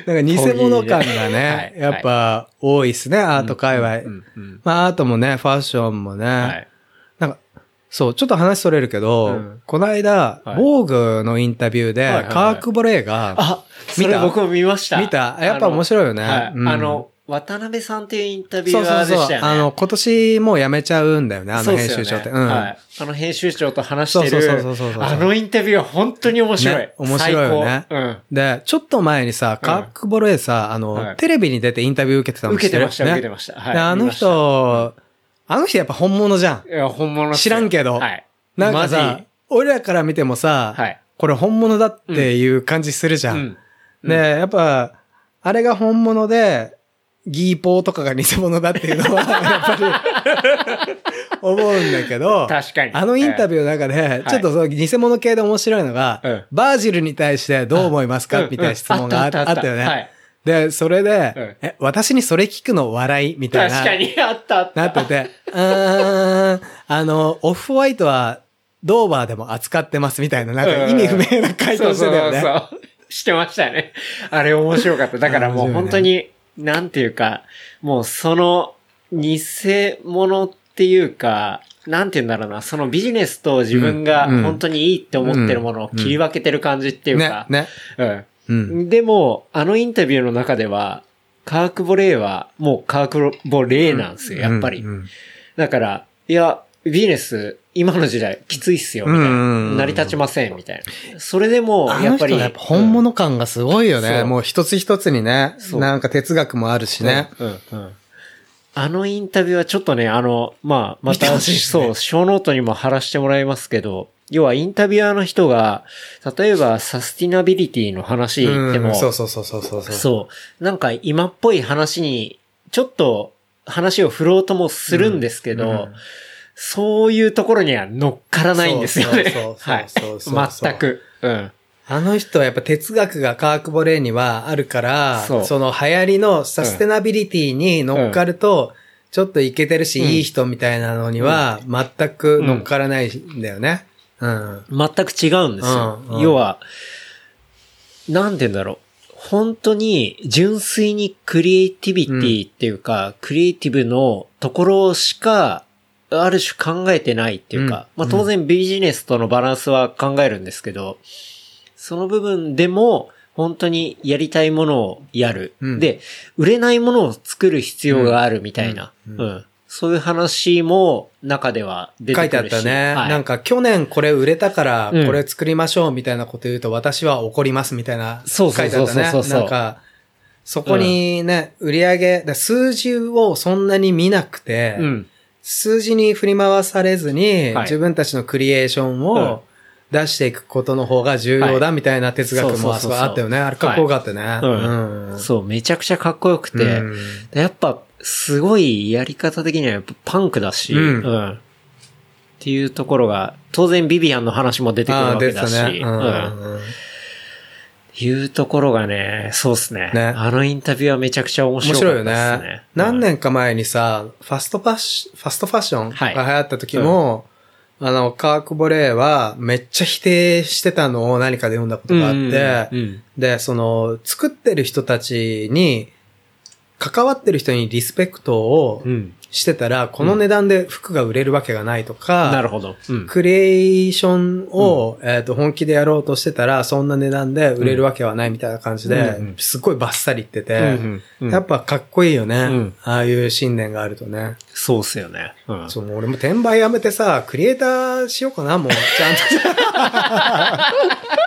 なんか偽物感がね、はい。やっぱ多いっすね、アート界隈。まあアートもね、ファッションもね。はい。なんか、そう、ちょっと話それるけど、うん。この間、はい。ボーグのインタビューで、カーク・ボレーが、あ、そ見た？れ僕も見ました。見た？やっぱ面白いよね。あの、渡辺さんっていうインタビュそうそうそうアーでした、よね。あの、今年もう辞めちゃうんだよね、あの編集長って。そうっすよねはい。あの編集長と話してそうそうるそうそうそう、あのインタビューは本当に面白い。ね面白いよねうん。で、ちょっと前にさ、カーク・ボレーさ、あの、はいテレビに出てインタビュー受けてたの受けてました、受けてました。はい。であの人、あの人やっぱ本物じゃん。いや、本物知らんけどはい。なんかマさジ、俺らから見てもさ、はいこれ本物だっていう感じするじゃ。うんん。で、やっぱ、あれが本物で、ギーポーとかが偽物だっていうのは、やっぱり、思うんだけど、確かに。あのインタビューの中で、ちょっとその偽物系で面白いのが、うんバージルに対してどう思いますか？うんみたいな質問があったよね。はいで、それで、うんえ、私にそれ聞くの笑い？みたいな。確かに、あったあった。なってて、うーん、あの、オフホワイトはドーバーでも扱ってますみたいな、なんか意味不明な回答してたよね。そうそうそう。してましたね。あれ面白かった。だからもう本当に、なんていうか、もうその偽物っていうか、なんて言うんだろうな、そのビジネスと自分が本当にいいって思ってるものを切り分けてる感じっていうねか、、ね。うん。うん。でも、あのインタビューの中では、カークボレーはもうカークボレーなんですよ、やっぱり。だから、いや、ビジネス、今の時代きついっすよ、みたいな。うんうんうん成り立ちません、みたいな。それでも、あやっぱり。やっぱ本物感がすごいよね。そうもう一つ一つにね、なんか哲学もあるしね。うん、うん、うん。あのインタビューはちょっとね、あの、まあ、また、ねそう、ショーノートにも貼らせてもらいますけど、要はインタビュアーの人が、例えばサスティナビリティの話でも、うんそうそうそうそうそう。そう。なんか今っぽい話に、ちょっと話を振ろうともするんですけど、うんそういうところには乗っからないんですよね。そうそうはいそうそう全く。うん。あの人はやっぱ哲学がカークボレーにはあるから、その流行りのサステナビリティに乗っかると、ちょっといけてるし、うんいい人みたいなのには全く乗っからないんだよね。うん。全く違うんですよ。うん要は、なんて言うんだろう。本当に純粋にクリエイティビティっていうか、クリエイティブのところしか、ある種考えてないっていうか、うんまあ当然ビジネスとのバランスは考えるんですけど、その部分でも、本当にやりたいものをやる。うんで、売れないものを作る必要があるみたいな。ううんんそういう話も中では出書いてあてくるし。ったね。はいなんか去年これ売れたからうんこれ作りましょうみたいなこと言うと私は怒りますみたいなそうそうそう書いてあったね。そうそうそうなんか、そこにね、売り上げ、だ数字をそんなに見なくて、うん。数字に振り回されずに、はい。自分たちのクリエーションうん。を出していくことの方が重要だみたいな哲学もあそこあったよね。あれかっこよかったね。うそう、めちゃくちゃかっこよくて、うん。でやっぱ、すごいやり方的にはやっぱパンクだし、うん。っていうところが、当然ビビアンの話も出てくるああ、わけ出てただし、ね。うん。うんいうところがね、そうっすね。ね。あのインタビューはめちゃくちゃ面面白かった白いよね。ね。何年か前にさ、ファストファッシファストファッションはい。が流行った時も、あの、カーク・ボレーはめっちゃ否定してたのを何かで読んだことがあって、うん。うん。で、その、作ってる人たちに、関わってる人にリスペクトをうんうんしてたら、この値段で服が売れるわけがないとか、なるほど。うんクリエーションを、えっ、と、本気でやろうとしてたら、そんな値段で売れるわけはないみたいな感じで、すっごいバッサリ言ってて、やっぱかっこいいよね、うんああいう信念があるとね。そうっすよね。うんそう、もう俺も転売やめてさ、クリエイターしようかな、もう。ちゃんと。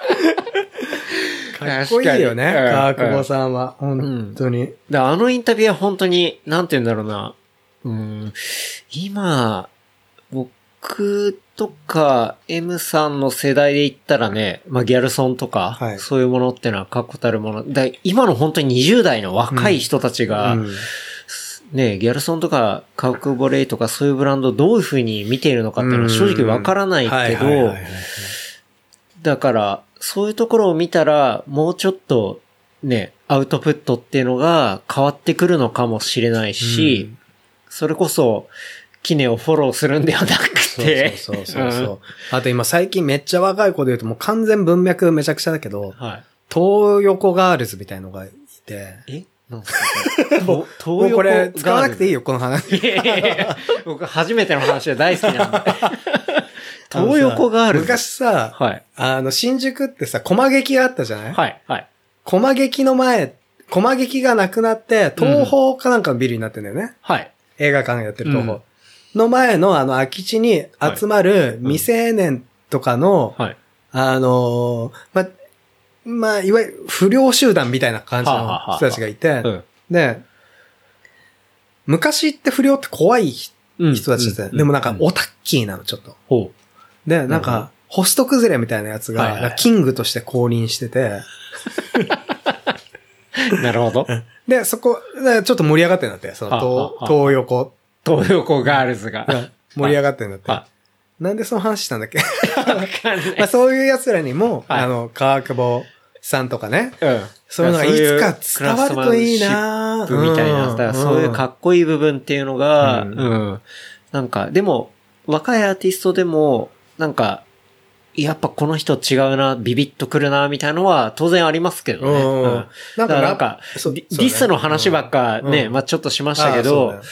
かっこいいよね、川久保さんは。本当に。であのインタビューは本当に、なんて言うんだろうな。うん、今、僕とか M さんの世代で言ったらね、まあギャルソンとか、はい。そういうものってのは確固たるもの。だ今の本当に20代の若い人たちが、うん。ね、ギャルソンとかカウクボレイとかそういうブランドをどういう風に見ているのかっていうのは正直わからないけど、だから、そういうところを見たら、もうちょっと、ね、アウトプットっていうのが変わってくるのかもしれないし、それこそ、キネをフォローするんではなくて、そうそうそうそう。あと今最近めっちゃ若い子で言うともう完全文脈めちゃくちゃだけど、うんはい。東横ガールズみたいのがいて、え？なんすか もうこれ使わなくていいよ。よ、この話。いやいやいや 僕初めての話は大好きなんで。東横ガールズ。昔さ、はい。あの、新宿ってさ、駒劇があったじゃない？はい。はい。駒劇の前、駒劇がなくなって、東宝かなんかのビルになってんだよね。はい。映画館やってる東宝。の前のあの空き地に集まる未成年とかの、はい。あのーま、まあ、いわゆる不良集団みたいな感じの人たちがいて、うん。で、昔って不良って怖い人うん。たちで、うん。でもなんかうん。オタッキーなの、ちょっと。ほで、なんか、ホスト崩れみたいなやつが、キングとして降臨してて、う。なるほど。で、そこ、でちょっと盛り上がってんだって、その東、東横東横ガールズが。が盛り上がってんだって。はなんでその話したんだっけ？まあそういう奴らにも、はいあの、川久保さんとかね、うん。そういうのがいつか伝わるといいなみたいな。だからそういうかっこいい部分っていうのが、ううんん。なんか、でも、若いアーティストでも、なんか、やっぱこの人違うな、ビビッとくるな、みたいなのは当然ありますけどね。うんうん。なんかだからなんか、ディスの話ばっかね、うん。まあちょっとしましたけあそうだよど、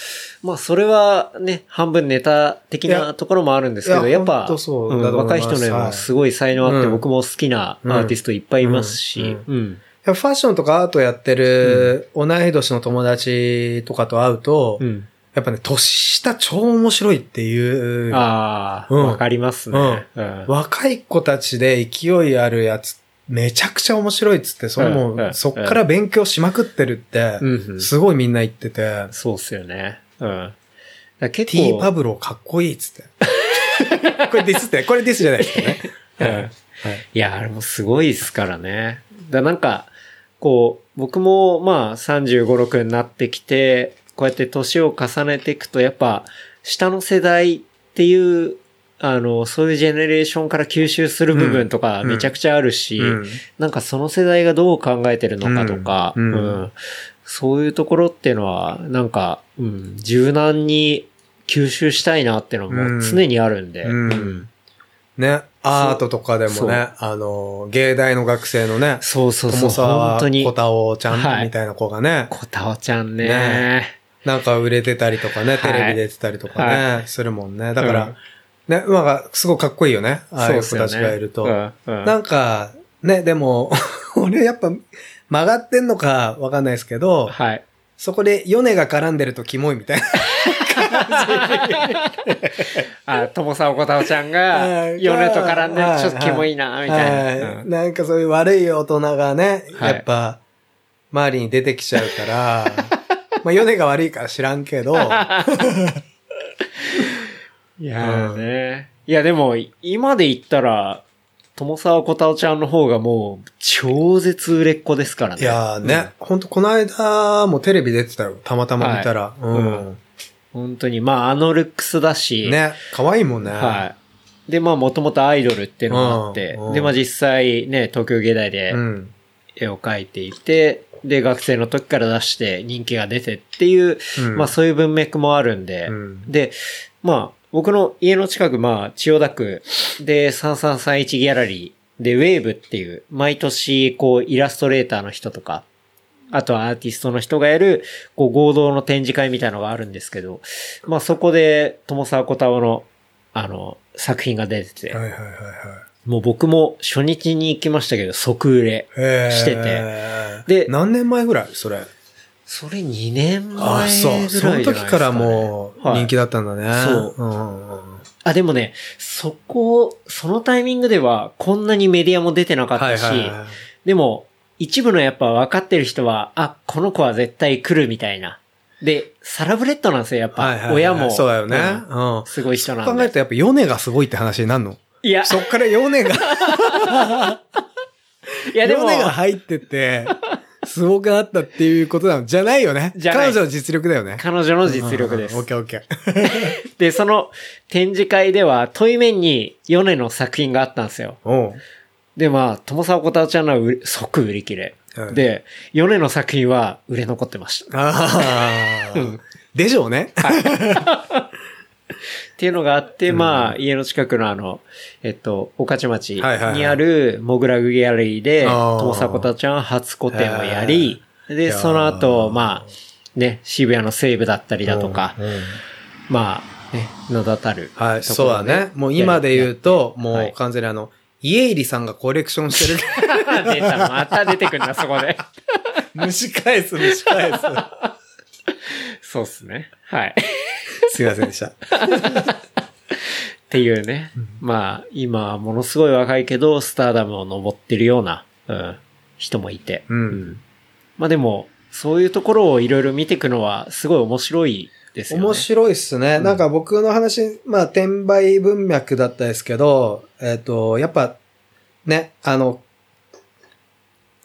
まあそれはね、半分ネタ的なところもあるんですけど、いややっぱ、若い人にもすごい才能あって、うん。僕も好きなアーティストいっぱいいますし、ファッションとかアートやってる同い年の友達とかと会うと、うん。やっぱね、年下超面白いっていう、ああ、うんわかりますね。うん若い子たちで勢いあるやつ、めちゃくちゃ面白いっつって、それもうんそっから勉強しまくってるってすごいみんな言ってて、そうっすよね。うん。結 T 構、パブロかっこいいっつって。これディスって、これディスじゃないですかね。うんいや、あれもすごいっすからね。だなんか、こう、僕もまあ35、6になってきて、こうやって年を重ねていくと、やっぱ、下の世代っていう、あの、そういうジェネレーションから吸収する部分とかうん。めちゃくちゃあるし、うん。なんかその世代がどう考えてるのかとか、ううん。ん。そういうところっていうのは、なんか、うん、柔軟に吸収したいなっていうのも常にあるんで、うん。うん。ね、アートとかでもね、あの、芸大の学生のね、そうそうそう、本当に。小。田尾ちゃはいんみたいな子がね、小田尾ちゃんね。ねなんか売れてたりとかね、はいテレビ出てたりとかね、はするもんね。だから、ね、まあ、すごいかっこいいよね。ああいう子たちがいると。うんうんなんか、ね、でも、俺やっぱ曲がってんのかわかんないですけど、はい。そこでヨネが絡んでるとキモいみたいな。あ、友沢小田尾ちゃんが、はい米と絡んではいちょっとキモいな、みたいな。なんかそういう悪い大人がね、はいやっぱ、周りに出てきちゃうから、まあ、ヨネが悪いから知らんけど、いやーね。いや、でも、今で言ったら、友沢小田尾ちゃんの方がもう、超絶売れっ子ですからね。いやーね、ほんとこの間もテレビ出てたよ。たまたま見たら。うんうん。本当に、まあ、あのルックスだし、ね、可愛いもんね。はい。で、まあ、もともとアイドルっていうのがあって、うんうんで、まあ実際ね、東京芸大でうん。絵を描いていて、で、学生の時から出して人気が出てっていう、うん。まあそういう文脈もあるんで、うん。で、まあ、僕の家の近く、まあ、千代田区で3331ギャラリーで、ウェーブっていう、毎年、こう、イラストレーターの人とか、あとはアーティストの人がやる、こう、合同の展示会みたいなのがあるんですけど、まあそこで、友沢小太郎の、あの、作品が出てて、はいはいはいはい。もう僕も初日に行きましたけど、即売れ。しててで何年前ぐらいそれ？それ2年前ぐああ、らいじゃないですそう。か、ね。その時からもうはい人気だったんだね。そううんうんうん。あ、でもね、そこ、そのタイミングではこんなにメディアも出てなかったし、はいはいはい。でも、一部のやっぱ分かってる人は、あ、この子は絶対来るみたいな。で、サラブレッドなんですよ、やっぱ。はいはいはい親も。そうだよね。うんうん。すごい人なんで。考えるとやっぱヨネがすごいって話になるの？いや、そっからヨネが、いやでも、ヨネが入ってて、すごくなったっていうことなのじゃないよね。じゃ彼女の実力だよね。彼女の実力ですオッ。ケーオッケー。で、その展示会では、問い面に米の作品があったんですよ。で、まあ、友沢小太郎ちゃんのは即売り切れ。うんで、米の作品は売れ残ってました。ああ。でしょうね。っていうのがあって、まあ、家の近くのあの、えっと、御徒町にあるモグラグギャラリーで、あー友迫たちゃんは初個展をやり、いで、その後、まあ、ね、渋谷の西部だったりだとか、まあ、ね、名だたる。はい、そうだね。もう今で言うと、はもいう完全にあの、家入さんがコレクションしてる。出た、また出てくるな、そこで。蒸し返す、蒸し返す。そうっすね。はい。すいませんでした。っていうね。まあ、今、ものすごい若いけど、スターダムを登ってるような、うん、人もいて。うんまあでも、そういうところをいろいろ見ていくのは、すごい面白いですよね。面白いっすね。なんか僕の話、まあ、転売文脈だったですけど、えっ、と、やっぱ、ね、あの、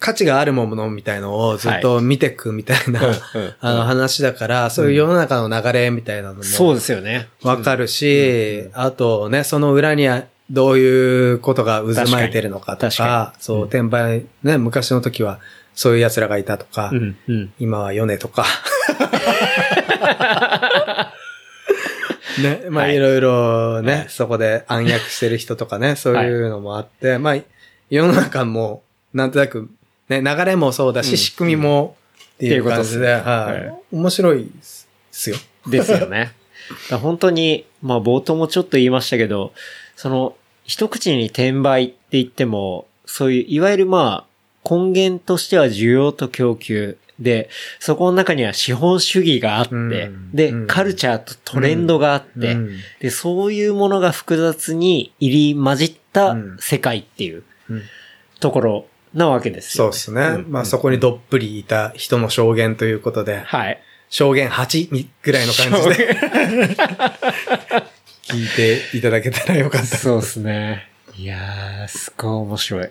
価値があるものみたいのをずっと見ていくみたいな、うんうん あの話だから、そういう世の中の流れみたいなのもそうですよね。わかるし、あとね、その裏にはどういうことが渦巻いてるのかと確かか、そう、うん。転売、ね、昔の時はそういう奴らがいたとか、うん、うん。今は米とか。ね、まあはい。いろいろね、はい。そこで暗躍してる人とかね、そういうのもあって、まあ世の中もなんとなくね、流れもそうだし、うん。仕組みもっていう感じで、はいですね。はい。面白いっすよ。ですよね。本当に、まあ冒頭もちょっと言いましたけど、その、一口に転売って言っても、そういう、いわゆるまあ、根源としては需要と供給で、そこの中には資本主義があって、うん。で、うん。カルチャーとトレンドがあって、うん。で、そういうものが複雑に入り混じったうん。世界っていううん。ところなわけですよ、そうですね。うんまあそこにどっぷりいた人の証言ということで、はい。証言8ぐらいの感じで 聞いていただけたらよかった。そうですね。いやー、すごい面白い。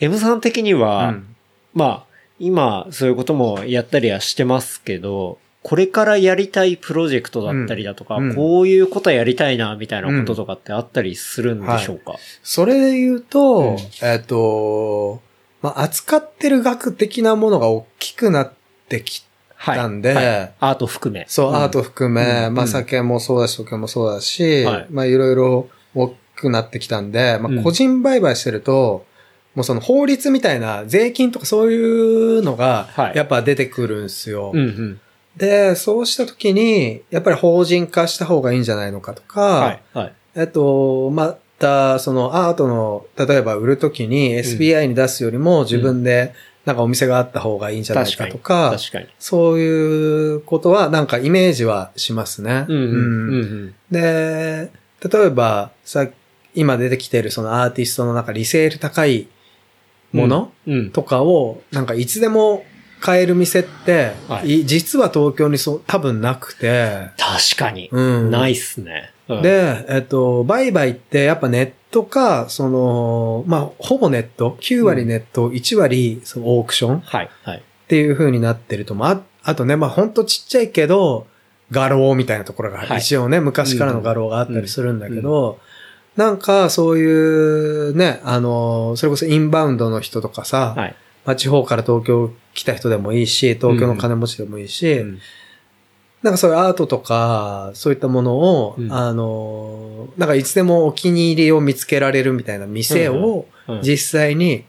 M さん的には、うんまあ、今、そういうこともやったりはしてますけど、これからやりたいプロジェクトだったりだとか、うん。うんこういうことやりたいな、みたいなこととかってあったりするんでしょうか、それで言うと、うん。えっ、と、まあ、扱ってる額的なものが大きくなってきはい。たんではい。アート含め。そう、ん。アート含め、まあ、うん酒もそうだし、時計もそうだし、はい。まあ、いろいろ大きくなってきたんで、まうん。あ、個人売買してると、もうその法律みたいな税金とかそういうのがは、い。やっぱ出てくるんですよ。うんうん。で、そうしたときに、やっぱり法人化した方がいいんじゃないのかとか、はい。はい。えっと、また、そのアートの、例えば売るときに SBI に出すよりも自分でなんかお店があった方がいいんじゃないかとか、確かに。そういうことはなんかイメージはしますね。うんうん。うん。で、例えば、さ、今出てきてるそのアーティストの中リセール高いもの、うん。とかを、なんかいつでも買える店って、はいい実は東京にそう、多分なくて、確かに。うん。ないっすね。うん、で、えっと、売買ってやっぱネットか、その、まあ、ほぼネット、9割ネット、1割そのオークションっはい。はい。ていう風になってると思う。ああとね、まあ、ほんとちっちゃいけど、画廊みたいなところが、はい一応ね、昔からの画廊があったりするんだけど、なんかそういうね、あの、それこそインバウンドの人とかさ、はい。まあ、地方から東京来た人でもいいし、東京の金持ちでもいいし、うんなんかそういうアートとか、そういったものを、うんあの、なんかいつでもお気に入りを見つけられるみたいな店をうん実際に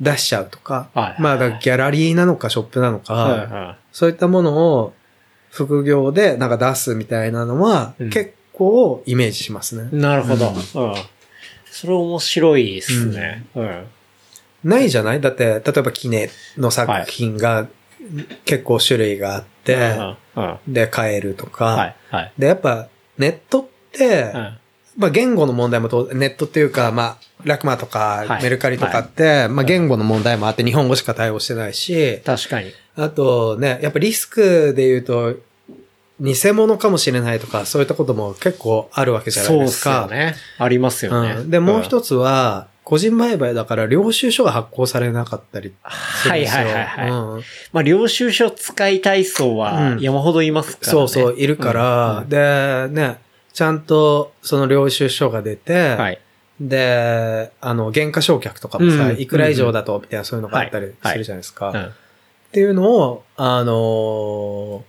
出しちゃうとか、はいまあギャラリーなのかショップなのか、そういったものを副業でなんか出すみたいなのは、うん結構イメージしますね。い。なるほど。うん。それ面白いですね。うん。ないじゃない？だって、例えばキネの作品が結構種類があって、で買えるとか、はい。はい。で、やっぱネットって、うんまあ言語の問題もと、ネットっていうか、まあ、ラクマとはいかメルカリとかって、まあ言語の問題もあって日本語しか対応してないし、確かに。あとね、やっぱリスクで言うと、偽物かもしれないとか、そういったことも結構あるわけじゃないそうっですか。すよね。ありますよね。うん、で、もう一つは、個人売買だから領収書が発行されなかったりするはいんですよ。はいはいはい。うんまあ、領収書使いたい層はうん山ほどいますからね。そうそう、いるから、うんで、ね、ちゃんとその領収書が出て、はい。で、あの、原価償却とかもさ、うんいくら以上だと、みたいなそういうのがあったりはいするじゃないですか。っうんていうのを、あのー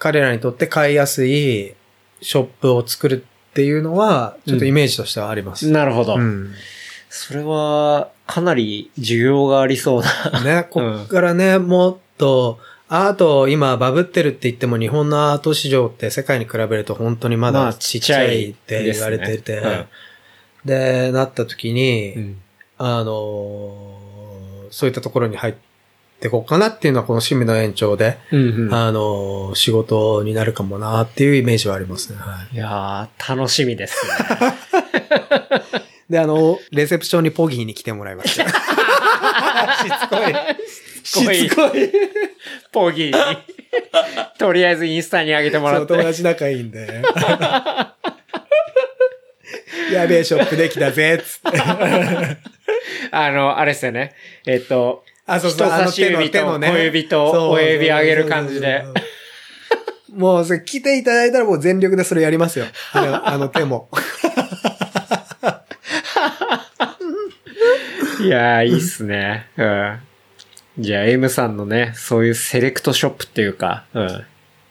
彼らにとって買いやすいショップを作るっていうのは、ちょっとイメージとしてはあります。なるほど。うん。それは、かなり需要がありそうな。ね、こっからね、もっと、アート今バブってるって言っても日本のアート市場って世界に比べると本当にままあだちっちゃいって言われてて、ちっちゃいですねで、なった時に、うんあのーそういったところに入っていこうかなっていうのはこの趣味の延長で、うんうんあのー仕事になるかもなっていうイメージはありますね。はいいやー、楽しみですね。で、あの、レセプションにポギーに来てもらいました。しつこい。しつこい。ポギーに。とりあえずインスタに上げてもらって。友達仲いいんで。やべえ、ショップできたぜ、つって。あの、あれですよね。えっと、あ、そうそう、人差し指と小指と親指上げる感じで。もう、それ来ていただいたらもう全力でそれやりますよ。あのあの手も。いやー、いいっすね。うん。じゃあ、M さんのね、そういうセレクトショップっていうか、うん。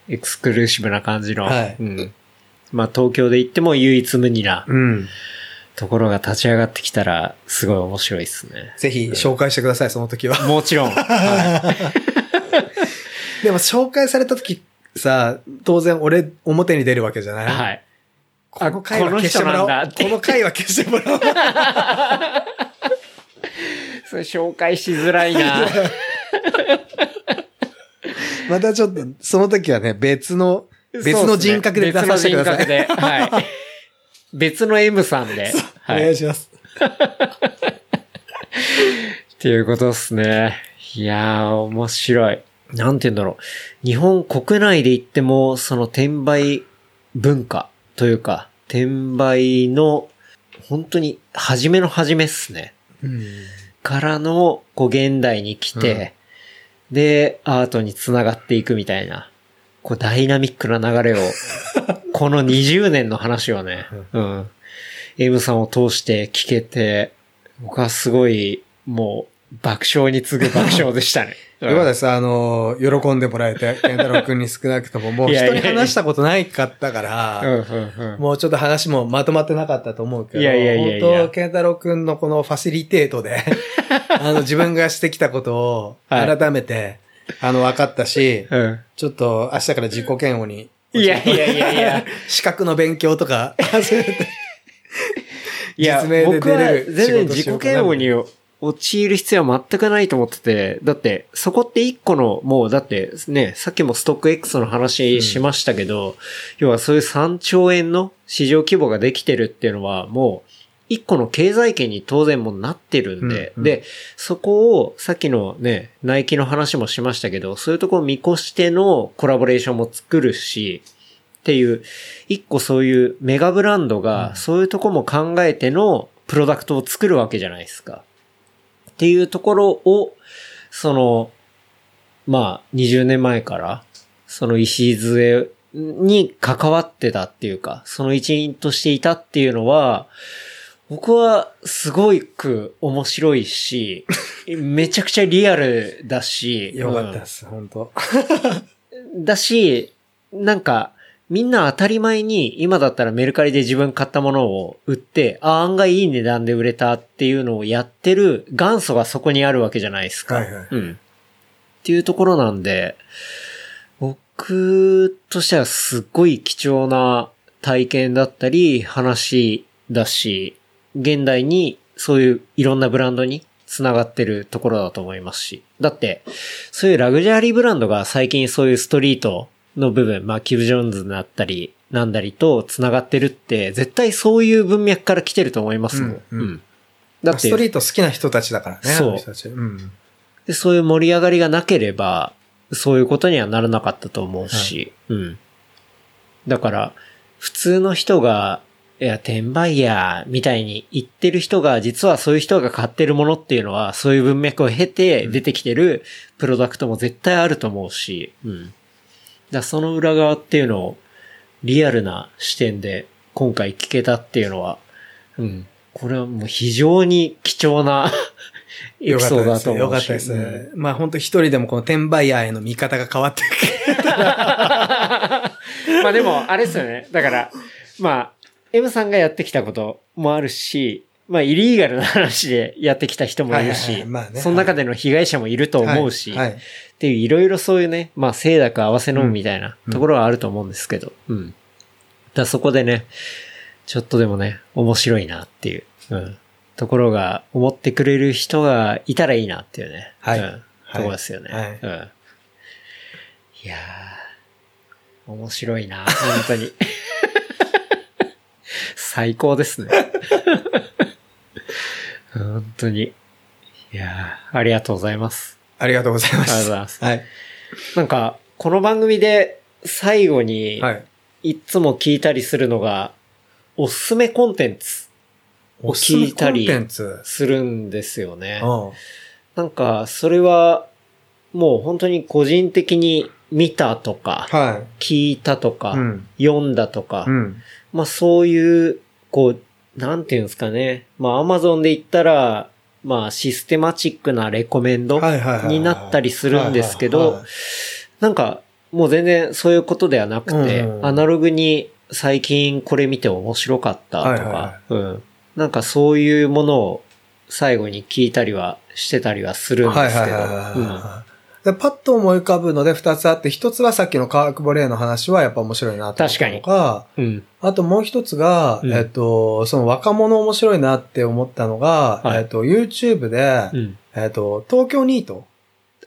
エクスクルーシブな感じの、はいうん。まあ、東京で行っても唯一無二なうん。ところが立ち上がってきたら、すごい面白いっすね。ぜひ紹介してください、その時は。もちろん。はでも紹介された時さ、当然俺表に出るわけじゃない？い。はい。この回は消してもらおう。この回は消してもらおう。それ紹介しづらいな。またちょっと、その時はね、別の、別の人格で出させてください。別の人格で。はい。別の M さんで。おはい。っ願いします。ていうことですね。いやー、面白い。なんて言うんだろう。日本国内で言っても、その転売文化というか、転売の、本当に、初めの初めっすね。うんからの、こう、現代に来て、で、アートに繋がっていくみたいな、こう、ダイナミックな流れを、この20年の話をね、うん。M さんを通して聞けて、僕はすごい、もう、爆笑に次ぐ爆笑でしたね。よかったです。あの、喜んでもらえて、健太郎くんに少なくとも、もう人に話したことないかったから。もうちょっと話もまとまってなかったと思うけど、いやいやいやいや本当、健太郎くんのこのファシリテートで、あの、自分がしてきたことをはい改めて、あの、分かったし、うん。ちょっと明日から自己嫌悪に、いやいやいやいや。資格の勉強とか 始めて、いや、僕る全然自己嫌悪に陥る必要は全くないと思ってて、だって、そこって一個の、もうだってね、さっきもストック X の話しましたけど、要はそういう3兆円の市場規模ができてるっていうのは、もう、一個の経済圏に当然もうなってるんで、うんうん。で、そこを、さっきのね、ナイキの話もしましたけど、そういうところを見越してのコラボレーションも作るし、っていう、一個そういうメガブランドが、そういうとこも考えてのプロダクトを作るわけじゃないですか。っていうところを、その、まあ、20年前から、その礎に関わってたっていうか、その一員としていたっていうのは、僕はすごく面白いし、めちゃくちゃリアルだし、よかったです、本当だし、なんか、みんな当たり前に、今だったらメルカリで自分買ったものを売って、あ、案外いい値段で売れたっていうのをやってる元祖がそこにあるわけじゃないですか。はいはいうん。っていうところなんで、僕としてはすっごい貴重な体験だったり、話だし、現代にそういういろんなブランドに繋がってるところだと思いますし。だって、そういうラグジュアリーブランドが最近そういうストリートの部分、まあ、キブ・ジョーンズだったり、なんだりと繋がってるって、絶対そういう文脈から来てると思いますもん。うんうんだってスト、リート好きな人たちだからね。そう人たちうん。でそういう盛り上がりがなければ、そういうことにはならなかったと思うし、うん。だから、普通の人が、いや、転売ヤーみたいに言ってる人が、実はそういう人が買ってるものっていうのは、そういう文脈を経て出てきてるプロダクトも絶対あると思うし、うん。だその裏側っていうのを、リアルな視点で今回聞けたっていうのは、うん。これはもう非常に貴重な エピソードだと思うし。よかったです。よかったです。まあ本当一人でもこの転売ヤーへの見方が変わっていく。まあでも、あれですよね。だから、まあ、M さんがやってきたこともあるし、まあ、イリーガルな話でやってきた人もいるはいしはいはいまあ、ねその中での被害者もいると思うし、はいはいっていういろいろそういうね、まあ、清濁合わせ飲むみたいなところはあると思うんですけど、うん。だそこでね、ちょっとでもね、面白いなっていう、うん。ところが思ってくれる人がいたらいいなっていうね。はいうん。はいところですよね。はいうん。いやー、面白いな、本当に。最高ですね。本当に。いやー、ありがとうございます。ありがとうございます。ありがとうございますはい。なんか、この番組で最後に、はい。いつも聞いたりするのが、おすすめコンテンツを聞いたりおすすめコンテンツ？するんですよね。うん。なんか、それは、もう本当に個人的に見たとか、は聞いたとか、い。うん。読んだとか、うん。まあそういう、こう、なんていうんですかね。まあアマゾンで言ったら、まあシステマチックなレコメンドになったりするんですけどなんかもう全然そういうことではなくて、うんアナログに最近これ見て面白かったとか、うん。なんかそういうものを最後に聞いたりはしてたりはするんですけど、うんはいでパッと思い浮かぶので二つあって、一つはさっきの科学ボレーの話はやっぱ面白いなと思ったのが、うん。あともう一つが、うんえっと、その若者面白いなって思ったのが、はいえっと、YouTube で、うん。えっと、東京ニート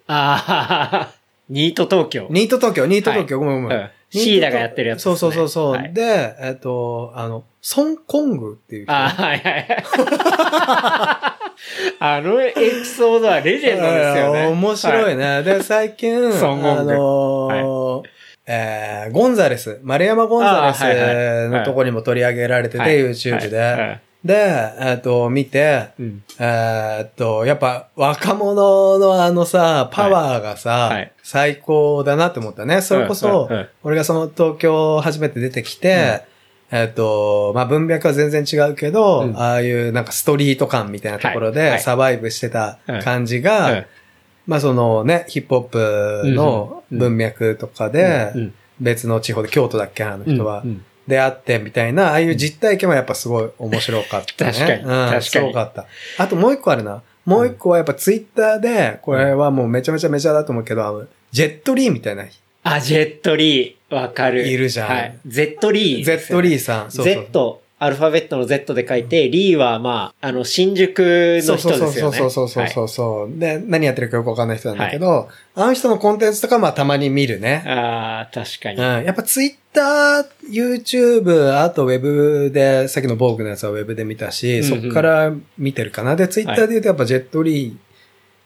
ああ、ニート東京。ニート東京、ニート東京、ごめんごめん。うんシーダがやってるやつそうそうそうそう、はいで、えっと、あの、ソン・コングっていう人。あはいはいはい。あのエピソードはレジェンドですよね。面白いね。ね。で、最近、あのーえーゴンザレス、丸山ゴンザレスのとこにも取り上げられてて、はい YouTube で。はいで、えっ、と、見て、うん。えっと、やっぱ若者のあのさ、パワーがさ、はい最高だなって思ったね。それこそ、うんうん俺がその東京初めて出てきて、えっと、まあ、文脈は全然違うけど、うん。ああいうなんかストリート感みたいなところはいはい。でサバイブしてた感じが、うん。まあそのね、ヒップホップのうん文脈とかでう、ん別の地方で、京都だっけあの人は。うんうん。出会ってみたいな、ああいう実体験はやっぱすごい面白かったね。確かにうん、確かに。すごかった。あともう一個あるな。もう一個はやっぱツイッターで、これはもうめちゃめちゃメジャーだと思うけど、あのジェットリーみたいな、あ、ジェットリー、わかる。いるじゃんはい。Z リー、ゼットリーさん。そうそう Z、アルファベットの Z で書いて、リーはまあ、あの、新宿の人ですよね。そうそうそうそうそうそう、で、何やってるかよくわかんない人なんだけど、あの人のコンテンツとかまあたまに見るね。はいああ、確かに。うん。やっぱツイッター、YouTube、あとウェブで、さっきのボーグのやつはウェブで見たし、うんうんそっから見てるかな。で、ツイッターで言うとやっぱジェットリー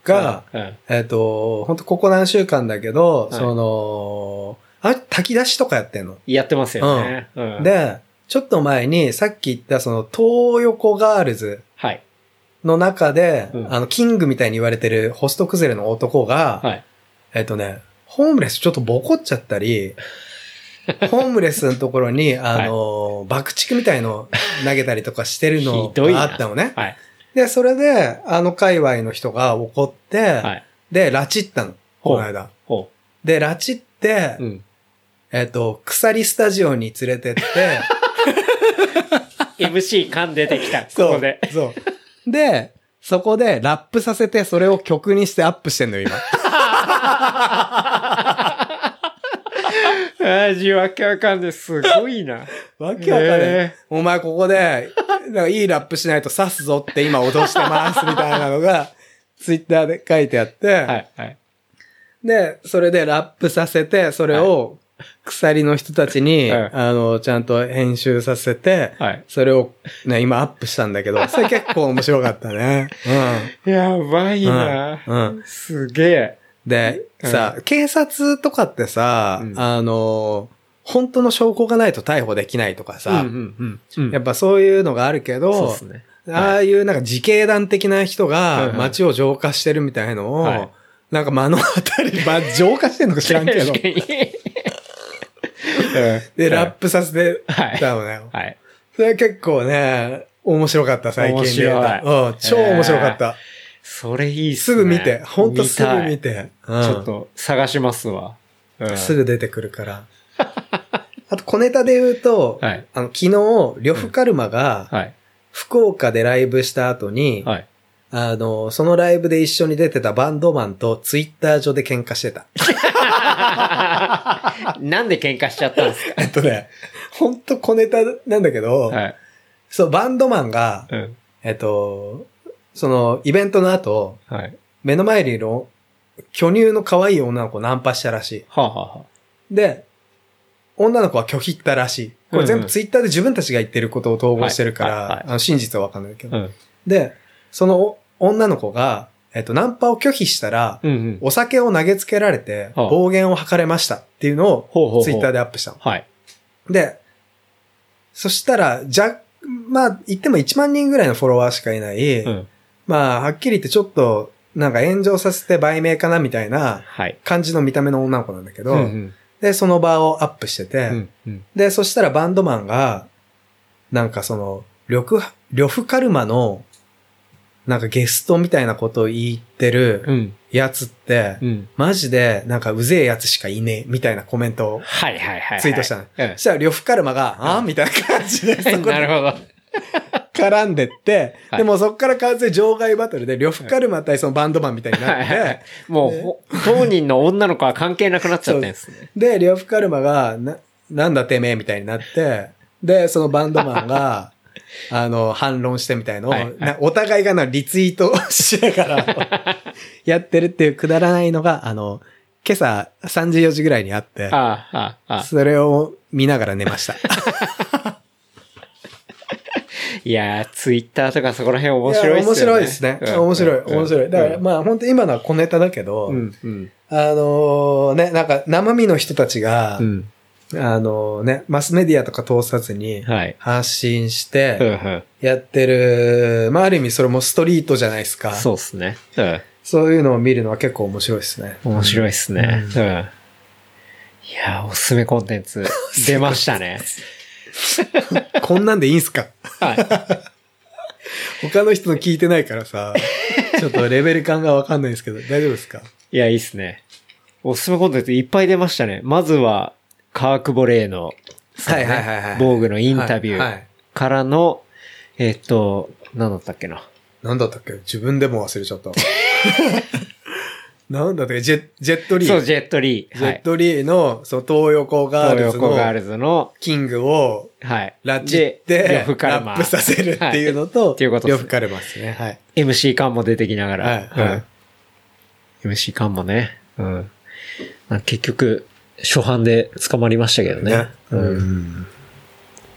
が、うん、うんえっ、と、本当ここ何週間だけど、はいその、あれ、炊き出しとかやってんの？やってますよね。うん、で、ちょっと前に、さっき言ったその、東横ガールズはい。の中で、うんあの、キングみたいに言われてるホスト崩れの男が、はい。えっとね、ホームレスちょっとボコっちゃったり、ホームレスのところに、あの、爆竹みたいの投げたりとかしてるのがあったのね。はい。で、それで、あの界隈の人が怒って、はい。で、拉致ったの。この間。ほで、拉致って、う。うん。えっと、鎖スタジオに連れてって、MC 感出てきた。こそうこで。そう。で、そこでラップさせて、それを曲にしてアップしてんのよ、今。味わけわかんない。すごいな。わけわかんない。へお前ここで、なんかいいラップしないと刺すぞって今脅してます、みたいなのが、ツイッターで書いてあって、はい。はい。で、それでラップさせて、それを鎖の人たちに、は いあの、ちゃんと編集させて、はい。それをね、今アップしたんだけど、それ結構面白かったね。やばいな。うんうんすげえ。で、さ、警察とかってさ、うんあの、本当の証拠がないと逮捕できないとかさ。やっぱそういうのがあるけど、そうですね。ああいうなんか自警団的な人はいはいが街を浄化してるみたいのを、はいなんか目の当たり、まあ、浄化してんのか知らんけど、で、ラップさせてはいたのね。はい。それ結構ね、面白かった、最近面白いうん、超面白かった。それいいっすすね。ぐ見て、ほんとすぐ見見て。ちょっと探しますわ。うんすぐ出てくるから。あと、小ネタで言うと、はいあの、昨日、呂布カルマが、はい。福岡でライブした後に、はい。あの、そのライブで一緒に出てたバンドマンとツイッター上で喧嘩してた。なんで喧嘩しちゃったんです えっとね、ほんと小ネタなんだけど、かはい。そう、バンドマンが、うん。えっと、その、イベントの後、はい。目の前にいる巨乳の可愛い女の子をナンパしたらしい。はあ、はあはで、女の子は拒否ったらしい。これ全部ツイッターで自分たちが言ってることを統合してるから、はいはいはいあの真実はわかんないけど。で、そのお女の子が、えっと、ナンパを拒否したら。お酒を投げつけられて、はあ暴言を吐かれましたっていうのをツイッターでアップしたの。はい。で、そしたら、じゃ、まあ、言っても1万人ぐらいのフォロワーしかいない、うん。まあ、はっきり言ってちょっと、なんか炎上させて売名かなみたいなはい。感じの見た目の女の子なんだけど、うんうん。で、その場をアップしてて、うんうん。で、そしたらバンドマンが、なんかその、呂布、呂布カルマの、なんかゲストみたいなことを言ってうるん。やつって、うん。マジでなんかうぜえやつしかいねえ、みたいなコメントをはいはいはい。ツイートしたの。うんそしたら呂布カルマが、あみたいな感じで なるほど。絡んでって、はいでもそっから完全に場外バトルで、呂布カルマ対そのバンドマンみたいになって。もう、ほ当人の女の子は関係なくなっちゃってんですね。で、呂布カルマが、な、なんだてめえみたいになって、で、そのバンドマンが、あの、反論してみたいのを、はいはいなお互いがな、リツイートしながら、やってるっていうくだらないのが、あの、今朝3時4時ぐらいにあって、あ、ああ。それを見ながら寝ました。いやー、ツイッターとかそこら辺面白いっすよね。や面白いですね。うん面白い、うん面白い。だから、うんまあ本当今のは小ネタだけど、うん、うん。あのーね、なんか生身の人たちが、うん。あのね、マスメディアとか通さずにはい。発信しうん、てうん。やってる、まあある意味それもストリートじゃないですか。そうっすね。うん。そういうのを見るのは結構面白いですね。面白いっすね。うん。いやー、おすすめコンテンツ 出ましたね。こんなんでいいんすか？はい。他の人の聞いてないからさ、ちょっとレベル感がわかんないですけど、大丈夫ですか？いや、いいっすね。おすすめコンテンツいっぱい出ましたね。まずは、カークボレーの、はいはいはいはい防具のインタビューからの、えっと、何だったっけな。なんだったっけ？自分でも忘れちゃった。なんだったっけジェジェットリー。そう、ジェットリー。ジェットリーの、そう、東横ガール東ズ横ガールのズの、キングをはい。拉致っでて、ラップさせるっていうのと、っていうことですね呂布カルマですね。はい。MC 感も出てきながら。はい MC 感もね。うん。まあ結局、初版で捕まりましたけどね。ね。う。うんん。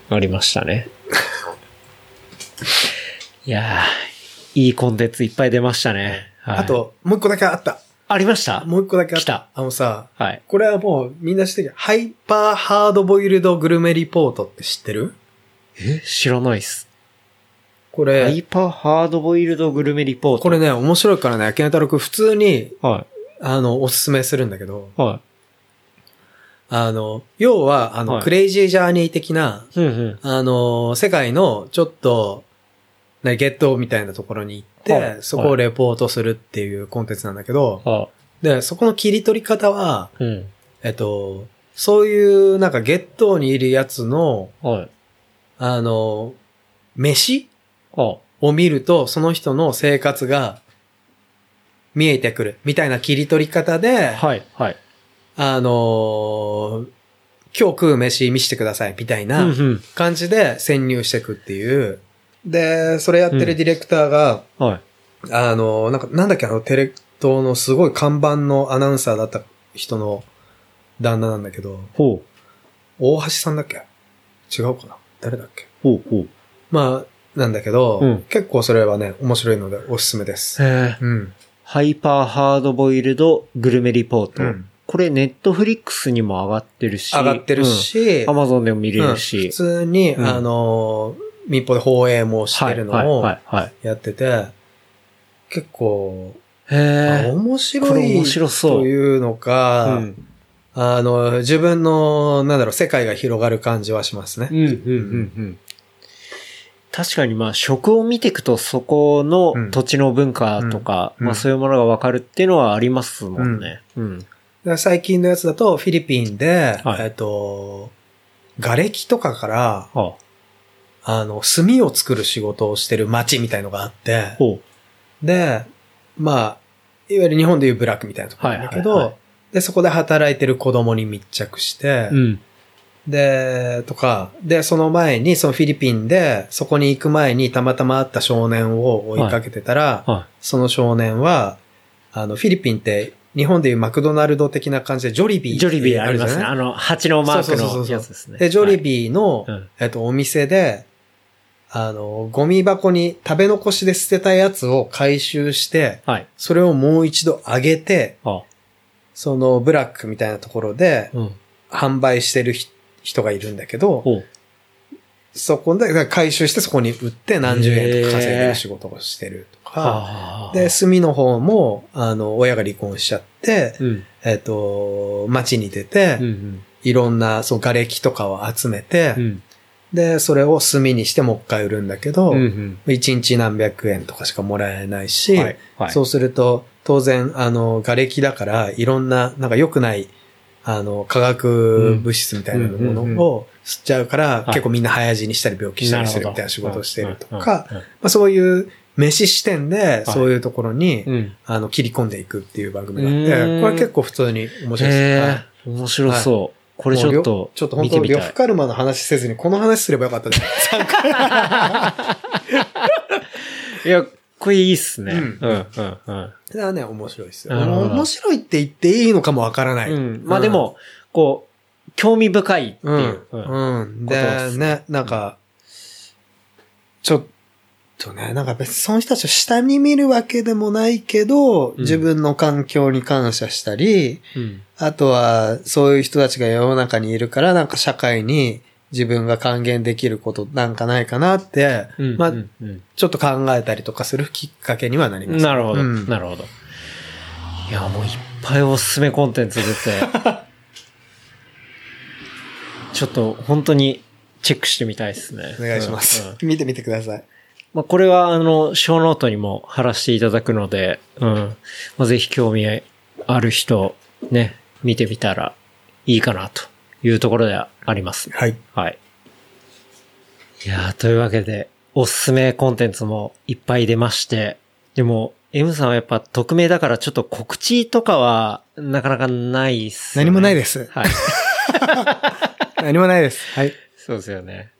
ありましたね。いやー、いいコンテンツいっぱい出ましたね。はいあ、と、もう一個だけあった。ありました？もう一個だけあっ来たた。あのさ、はい。これはもうみんな知ってる？ハイパーハードボイルドグルメリポートって知ってる？え？知らないっす。こハイれ、パーハードボイルドグルメリポート。これね、面白いからね、秋太郎くん普通に、はあの、おすすめするんだけど、い。はあの、要は、あの、はいクレイジージャーニー的な、い。うんうん。あの、世界のちょっと、ね、ゲットみたいなところに行っそこをレポートするっていうコンテンツなんだけど、はで、そこの切り取り方は、うん。えっと、そういうなんかゲットにいるやつの、はい。あの、飯はを見ると、その人の生活が見えてくるみたいな切り取り方で、はい。はい。あの今日食う飯見せてくださいみたいな。感じで潜入していくっていう。で、それやってるディレクターが、はい。あの、なんか、なんだっけ、あの、テレ東のすごい看板のアナウンサーだった人の旦那なんだけど、ほう。大橋さんだっけ？違うかな？誰だっけ？ほうほう。まあ、なんだけど、うん結構それはね、面白いのでおすすめです。えー、うん。ハイパーハードボイルドグルメリポート。うんこれネットフリックスにも上がってるし。上がってるし、アマゾンでも見れうんるし。普通に、うんあの、民放で放映もしてるのを。やってて、結構。面白い面白そうというのか、うん。あの、自分の、なんだろう、世界が広がる感じはしますね。うん、うん、うん、うん。確かにまあ食を見ていくとそこのうん土地の文化とか、うんまあそういうものがわかるっていうのはありますもんね。最近のやつだと、フィリピンで、はいえっと、瓦礫とかから、はあの、炭を作る仕事をしてる町みたいのがあって、ほで、まあ、いわゆる日本でいうブラックみたいなところなんだけど、はいはいはで、そこで働いてる子供に密着して、う。うん。で、とか、で、その前に、そのフィリピンで、そこに行く前にたまたま会った少年を追いかけてたら、はその少年は、あの、フィリピンって、日本でいうマクドナルド的な感じで、ジョリビーい。ジョリビーありますね。あの、蜂のマークのそうそうそうそうやつですね。で、ジョリー。ビーの、うんえっと、お店で、あの、ゴミ箱に食べ残しで捨てたやつを回収して、はい。それをもう一度揚げて、はそのブラックみたいなところでうん。販売してるひ人がいるんだけど、ほう。そこで回収してそこに売って何十円とか稼いでる仕事をしてるとか、はあで、炭の方も、あの、親が離婚しちゃって、うん。えっ、と、街に出て、うんうん。いろんな、そう、瓦礫とかを集めて、うん。で、それを炭にしてもう一回売るんだけど、うんうん。一日何百円とかしかもらえないし、はい。はい。そうすると、当然、あの、瓦礫だから、いろんな、なんか良くない、あの、化学物質みたいなものを吸っちゃうから、い結構みんな早死にしたり病気したりするみたいな仕事をしてるとか、うんまあそういう飯視点で、いそういうところに、うん。あの、切り込んでいくっていう番組があうって、これ結構普通に面白いです。へはいえ、面白そう。これちょっとちょっと本当。呂布カルマの話せずにこの話すればよかったね。いや、これいいっすね。ううんん、うん、うん。それはね、面白いですよ。面白いって言っていいのかもわからない。うん。まあでも、こう、興味深いってういう。ん。うんうん。でね、なんか、ちょっとね、なんか別にその人たちを下に見るわけでもないけど、自分の環境に感謝したり、うん。あとはそういう人たちが世の中にいるから、なんか社会に自分が還元できることなんかないかなって、うん。まあう、んうんちょっと考えたりとかするきっかけにはなります。なるほど、うんなるほど。いや、もういっぱいおすすめコンテンツ出て、ちょっと本当にチェックしてみたいですね。お願いします。見てみてください。まあ、これはあの、小ノートにも貼らせていただくので、うん。まあ、ぜひ興味ある人、ね、見てみたらいいかなというところではあります。はい。はい。いやーというわけで、おすすめコンテンツもいっぱい出まして、でも、M さんはやっぱ匿名だからちょっと告知とかはなかなかないっす、ね。何もないです。はい。何もないです。はい。そうですよね。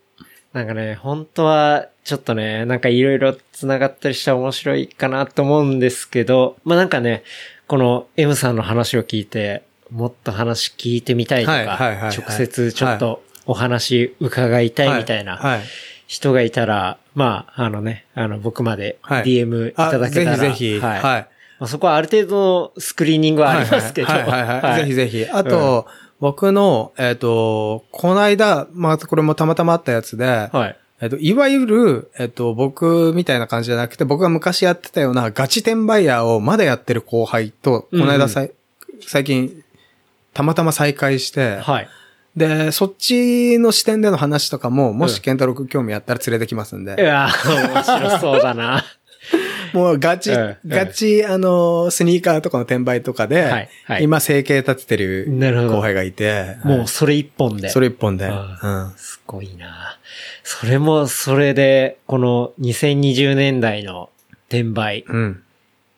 なんかね、本当は、ちょっとね、なんかいろいろ繋がったりしたら面白いかなと思うんですけど、まあなんかね、この M さんの話を聞いて、もっと話聞いてみたいとか、はいはいはいはい直接ちょっとお話伺いたいみたいなはい。人がいたら、まあ、あのね、あの僕まではい DM いただけたら、あぜひぜひ。はい。はい。まあ、そこはある程度のスクリーニングはありますけど、はいはいはいはい。ぜひぜひ。あと、僕の、えっ、と、この間、まあ、これもたまたまあったやつで、はい。えっ、と、いわゆる、えっ、と、僕みたいな感じじゃなくて、僕が昔やってたようなガチ転売ヤーをまだやってる後輩と、この間さい、最近、たまたま再会して、はい。で、そっちの視点での話とかも、もし健太郎君興味あったら連れてきますんで。いやー、面白そうだな。もうガチ、うんガチ、あの、スニーカーとかの転売とかで、はいはい今生計立ててる後輩がいて、もうそれ一本で。それ一本で。あうんすごいな。それも、それで、この2020年代の転売うん。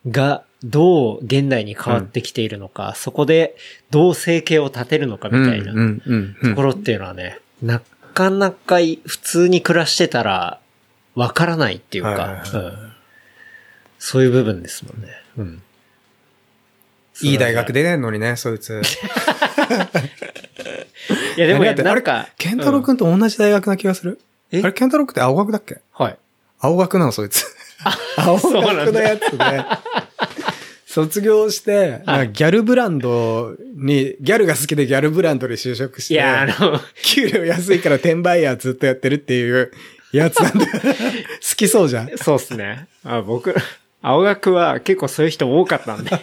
がどう現代に変わってきているのか、そこでどう生計を立てるのかみたいなうん、うん、うんうん。ところっていうのはね、なかなかい普通に暮らしてたらわからないっていうか、はいはいはいうんそういう部分ですもんね。うん。いい大学出てんのにね、そいつ。いやでもやってなんか、健太郎くんと同じ大学な気がする？え？あれ、健太郎くんって青学だっけ？はい。青学なの、そいつ。青学のやつで。卒業して、ギャルブランドに、ギャルが好きでギャルブランドで就職して、いや、あの、給料安いから転売ヤーずっとやってるっていうやつなんだよ。好きそうじゃん。そうっすね。あ僕、青学は結構そういう人多かったんで。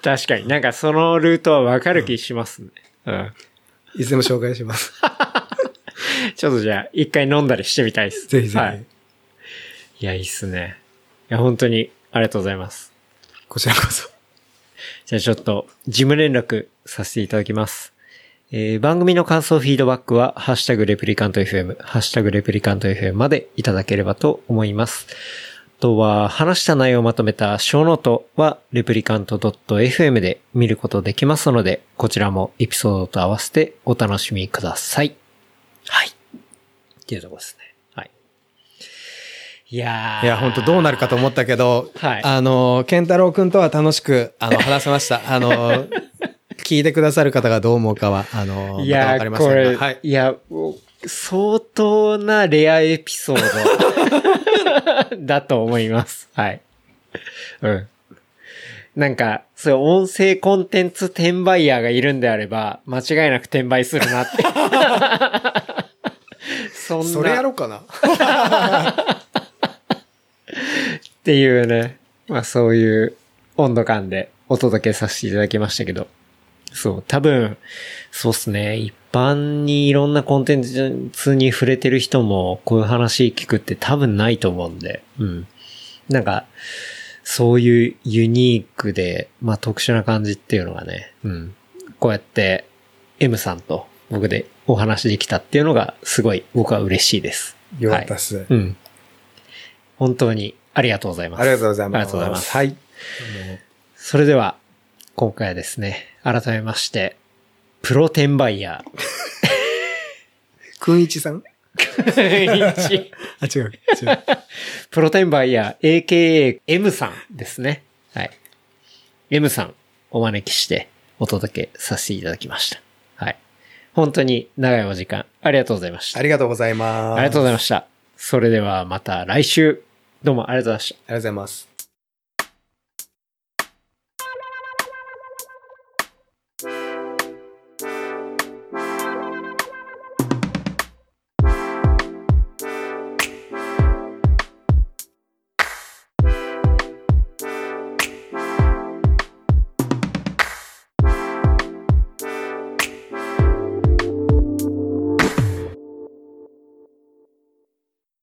確かになんかそのルートはわかる気しますね。うん。いつでも紹介します。ちょっとじゃあ、一回飲んだりしてみたいです。ぜひぜひ。はい。いや、いいっすね。いや、本当にありがとうございます。こちらこそ。じゃあちょっと、事務連絡させていただきます。えー番組の感想、フィードバックは、ハッシュタグレプリカント FM、ハッシュタグレプリカント FM までいただければと思います。あとは、話した内容をまとめたショーノートは、 replicant.fm で見ることできますので、こちらもエピソードと合わせてお楽しみください。はい。っていうところですね。はい。いやー。いや、本当どうなるかと思ったけど、はいあの、健太郎くんとは楽しく、あの、話せました。あの、聞いてくださる方がどう思うかは、あの、いやまたわかりませこれ、はい。いや、相当なレアエピソード だと思います。はい。うん。なんか、そういう音声コンテンツ転売ヤーがいるんであれば、間違いなく転売するなって。そんな。それやろうかな。っていうね、まあそういう温度感でお届けさせていただきましたけど、そう、多分、そうっすね、一般にいろんなコンテンツに触れてる人もこういう話聞くって多分ないと思うんで、うん。なんか、そういうユニークで、まあ特殊な感じっていうのがね、うん。こうやって M さんと僕でお話できたっていうのがすごい僕は嬉しいです。よかったっす。うん。本当にありがとうございます。ありがとうございます。ありがとうございます。はい。それでは、今回はですね、改めまして、プロ転売ヤ くんいちさん？ー。一 あ、違う。違う。プロ転売ヤー、AKA M さんですね。はい。M さん、お招きして、お届けさせていただきました。はい。本当に長いお時間、ありがとうございました。ありがとうございます。ありがとうございました。それではまた来週、どうもありがとうございました。ありがとうございます。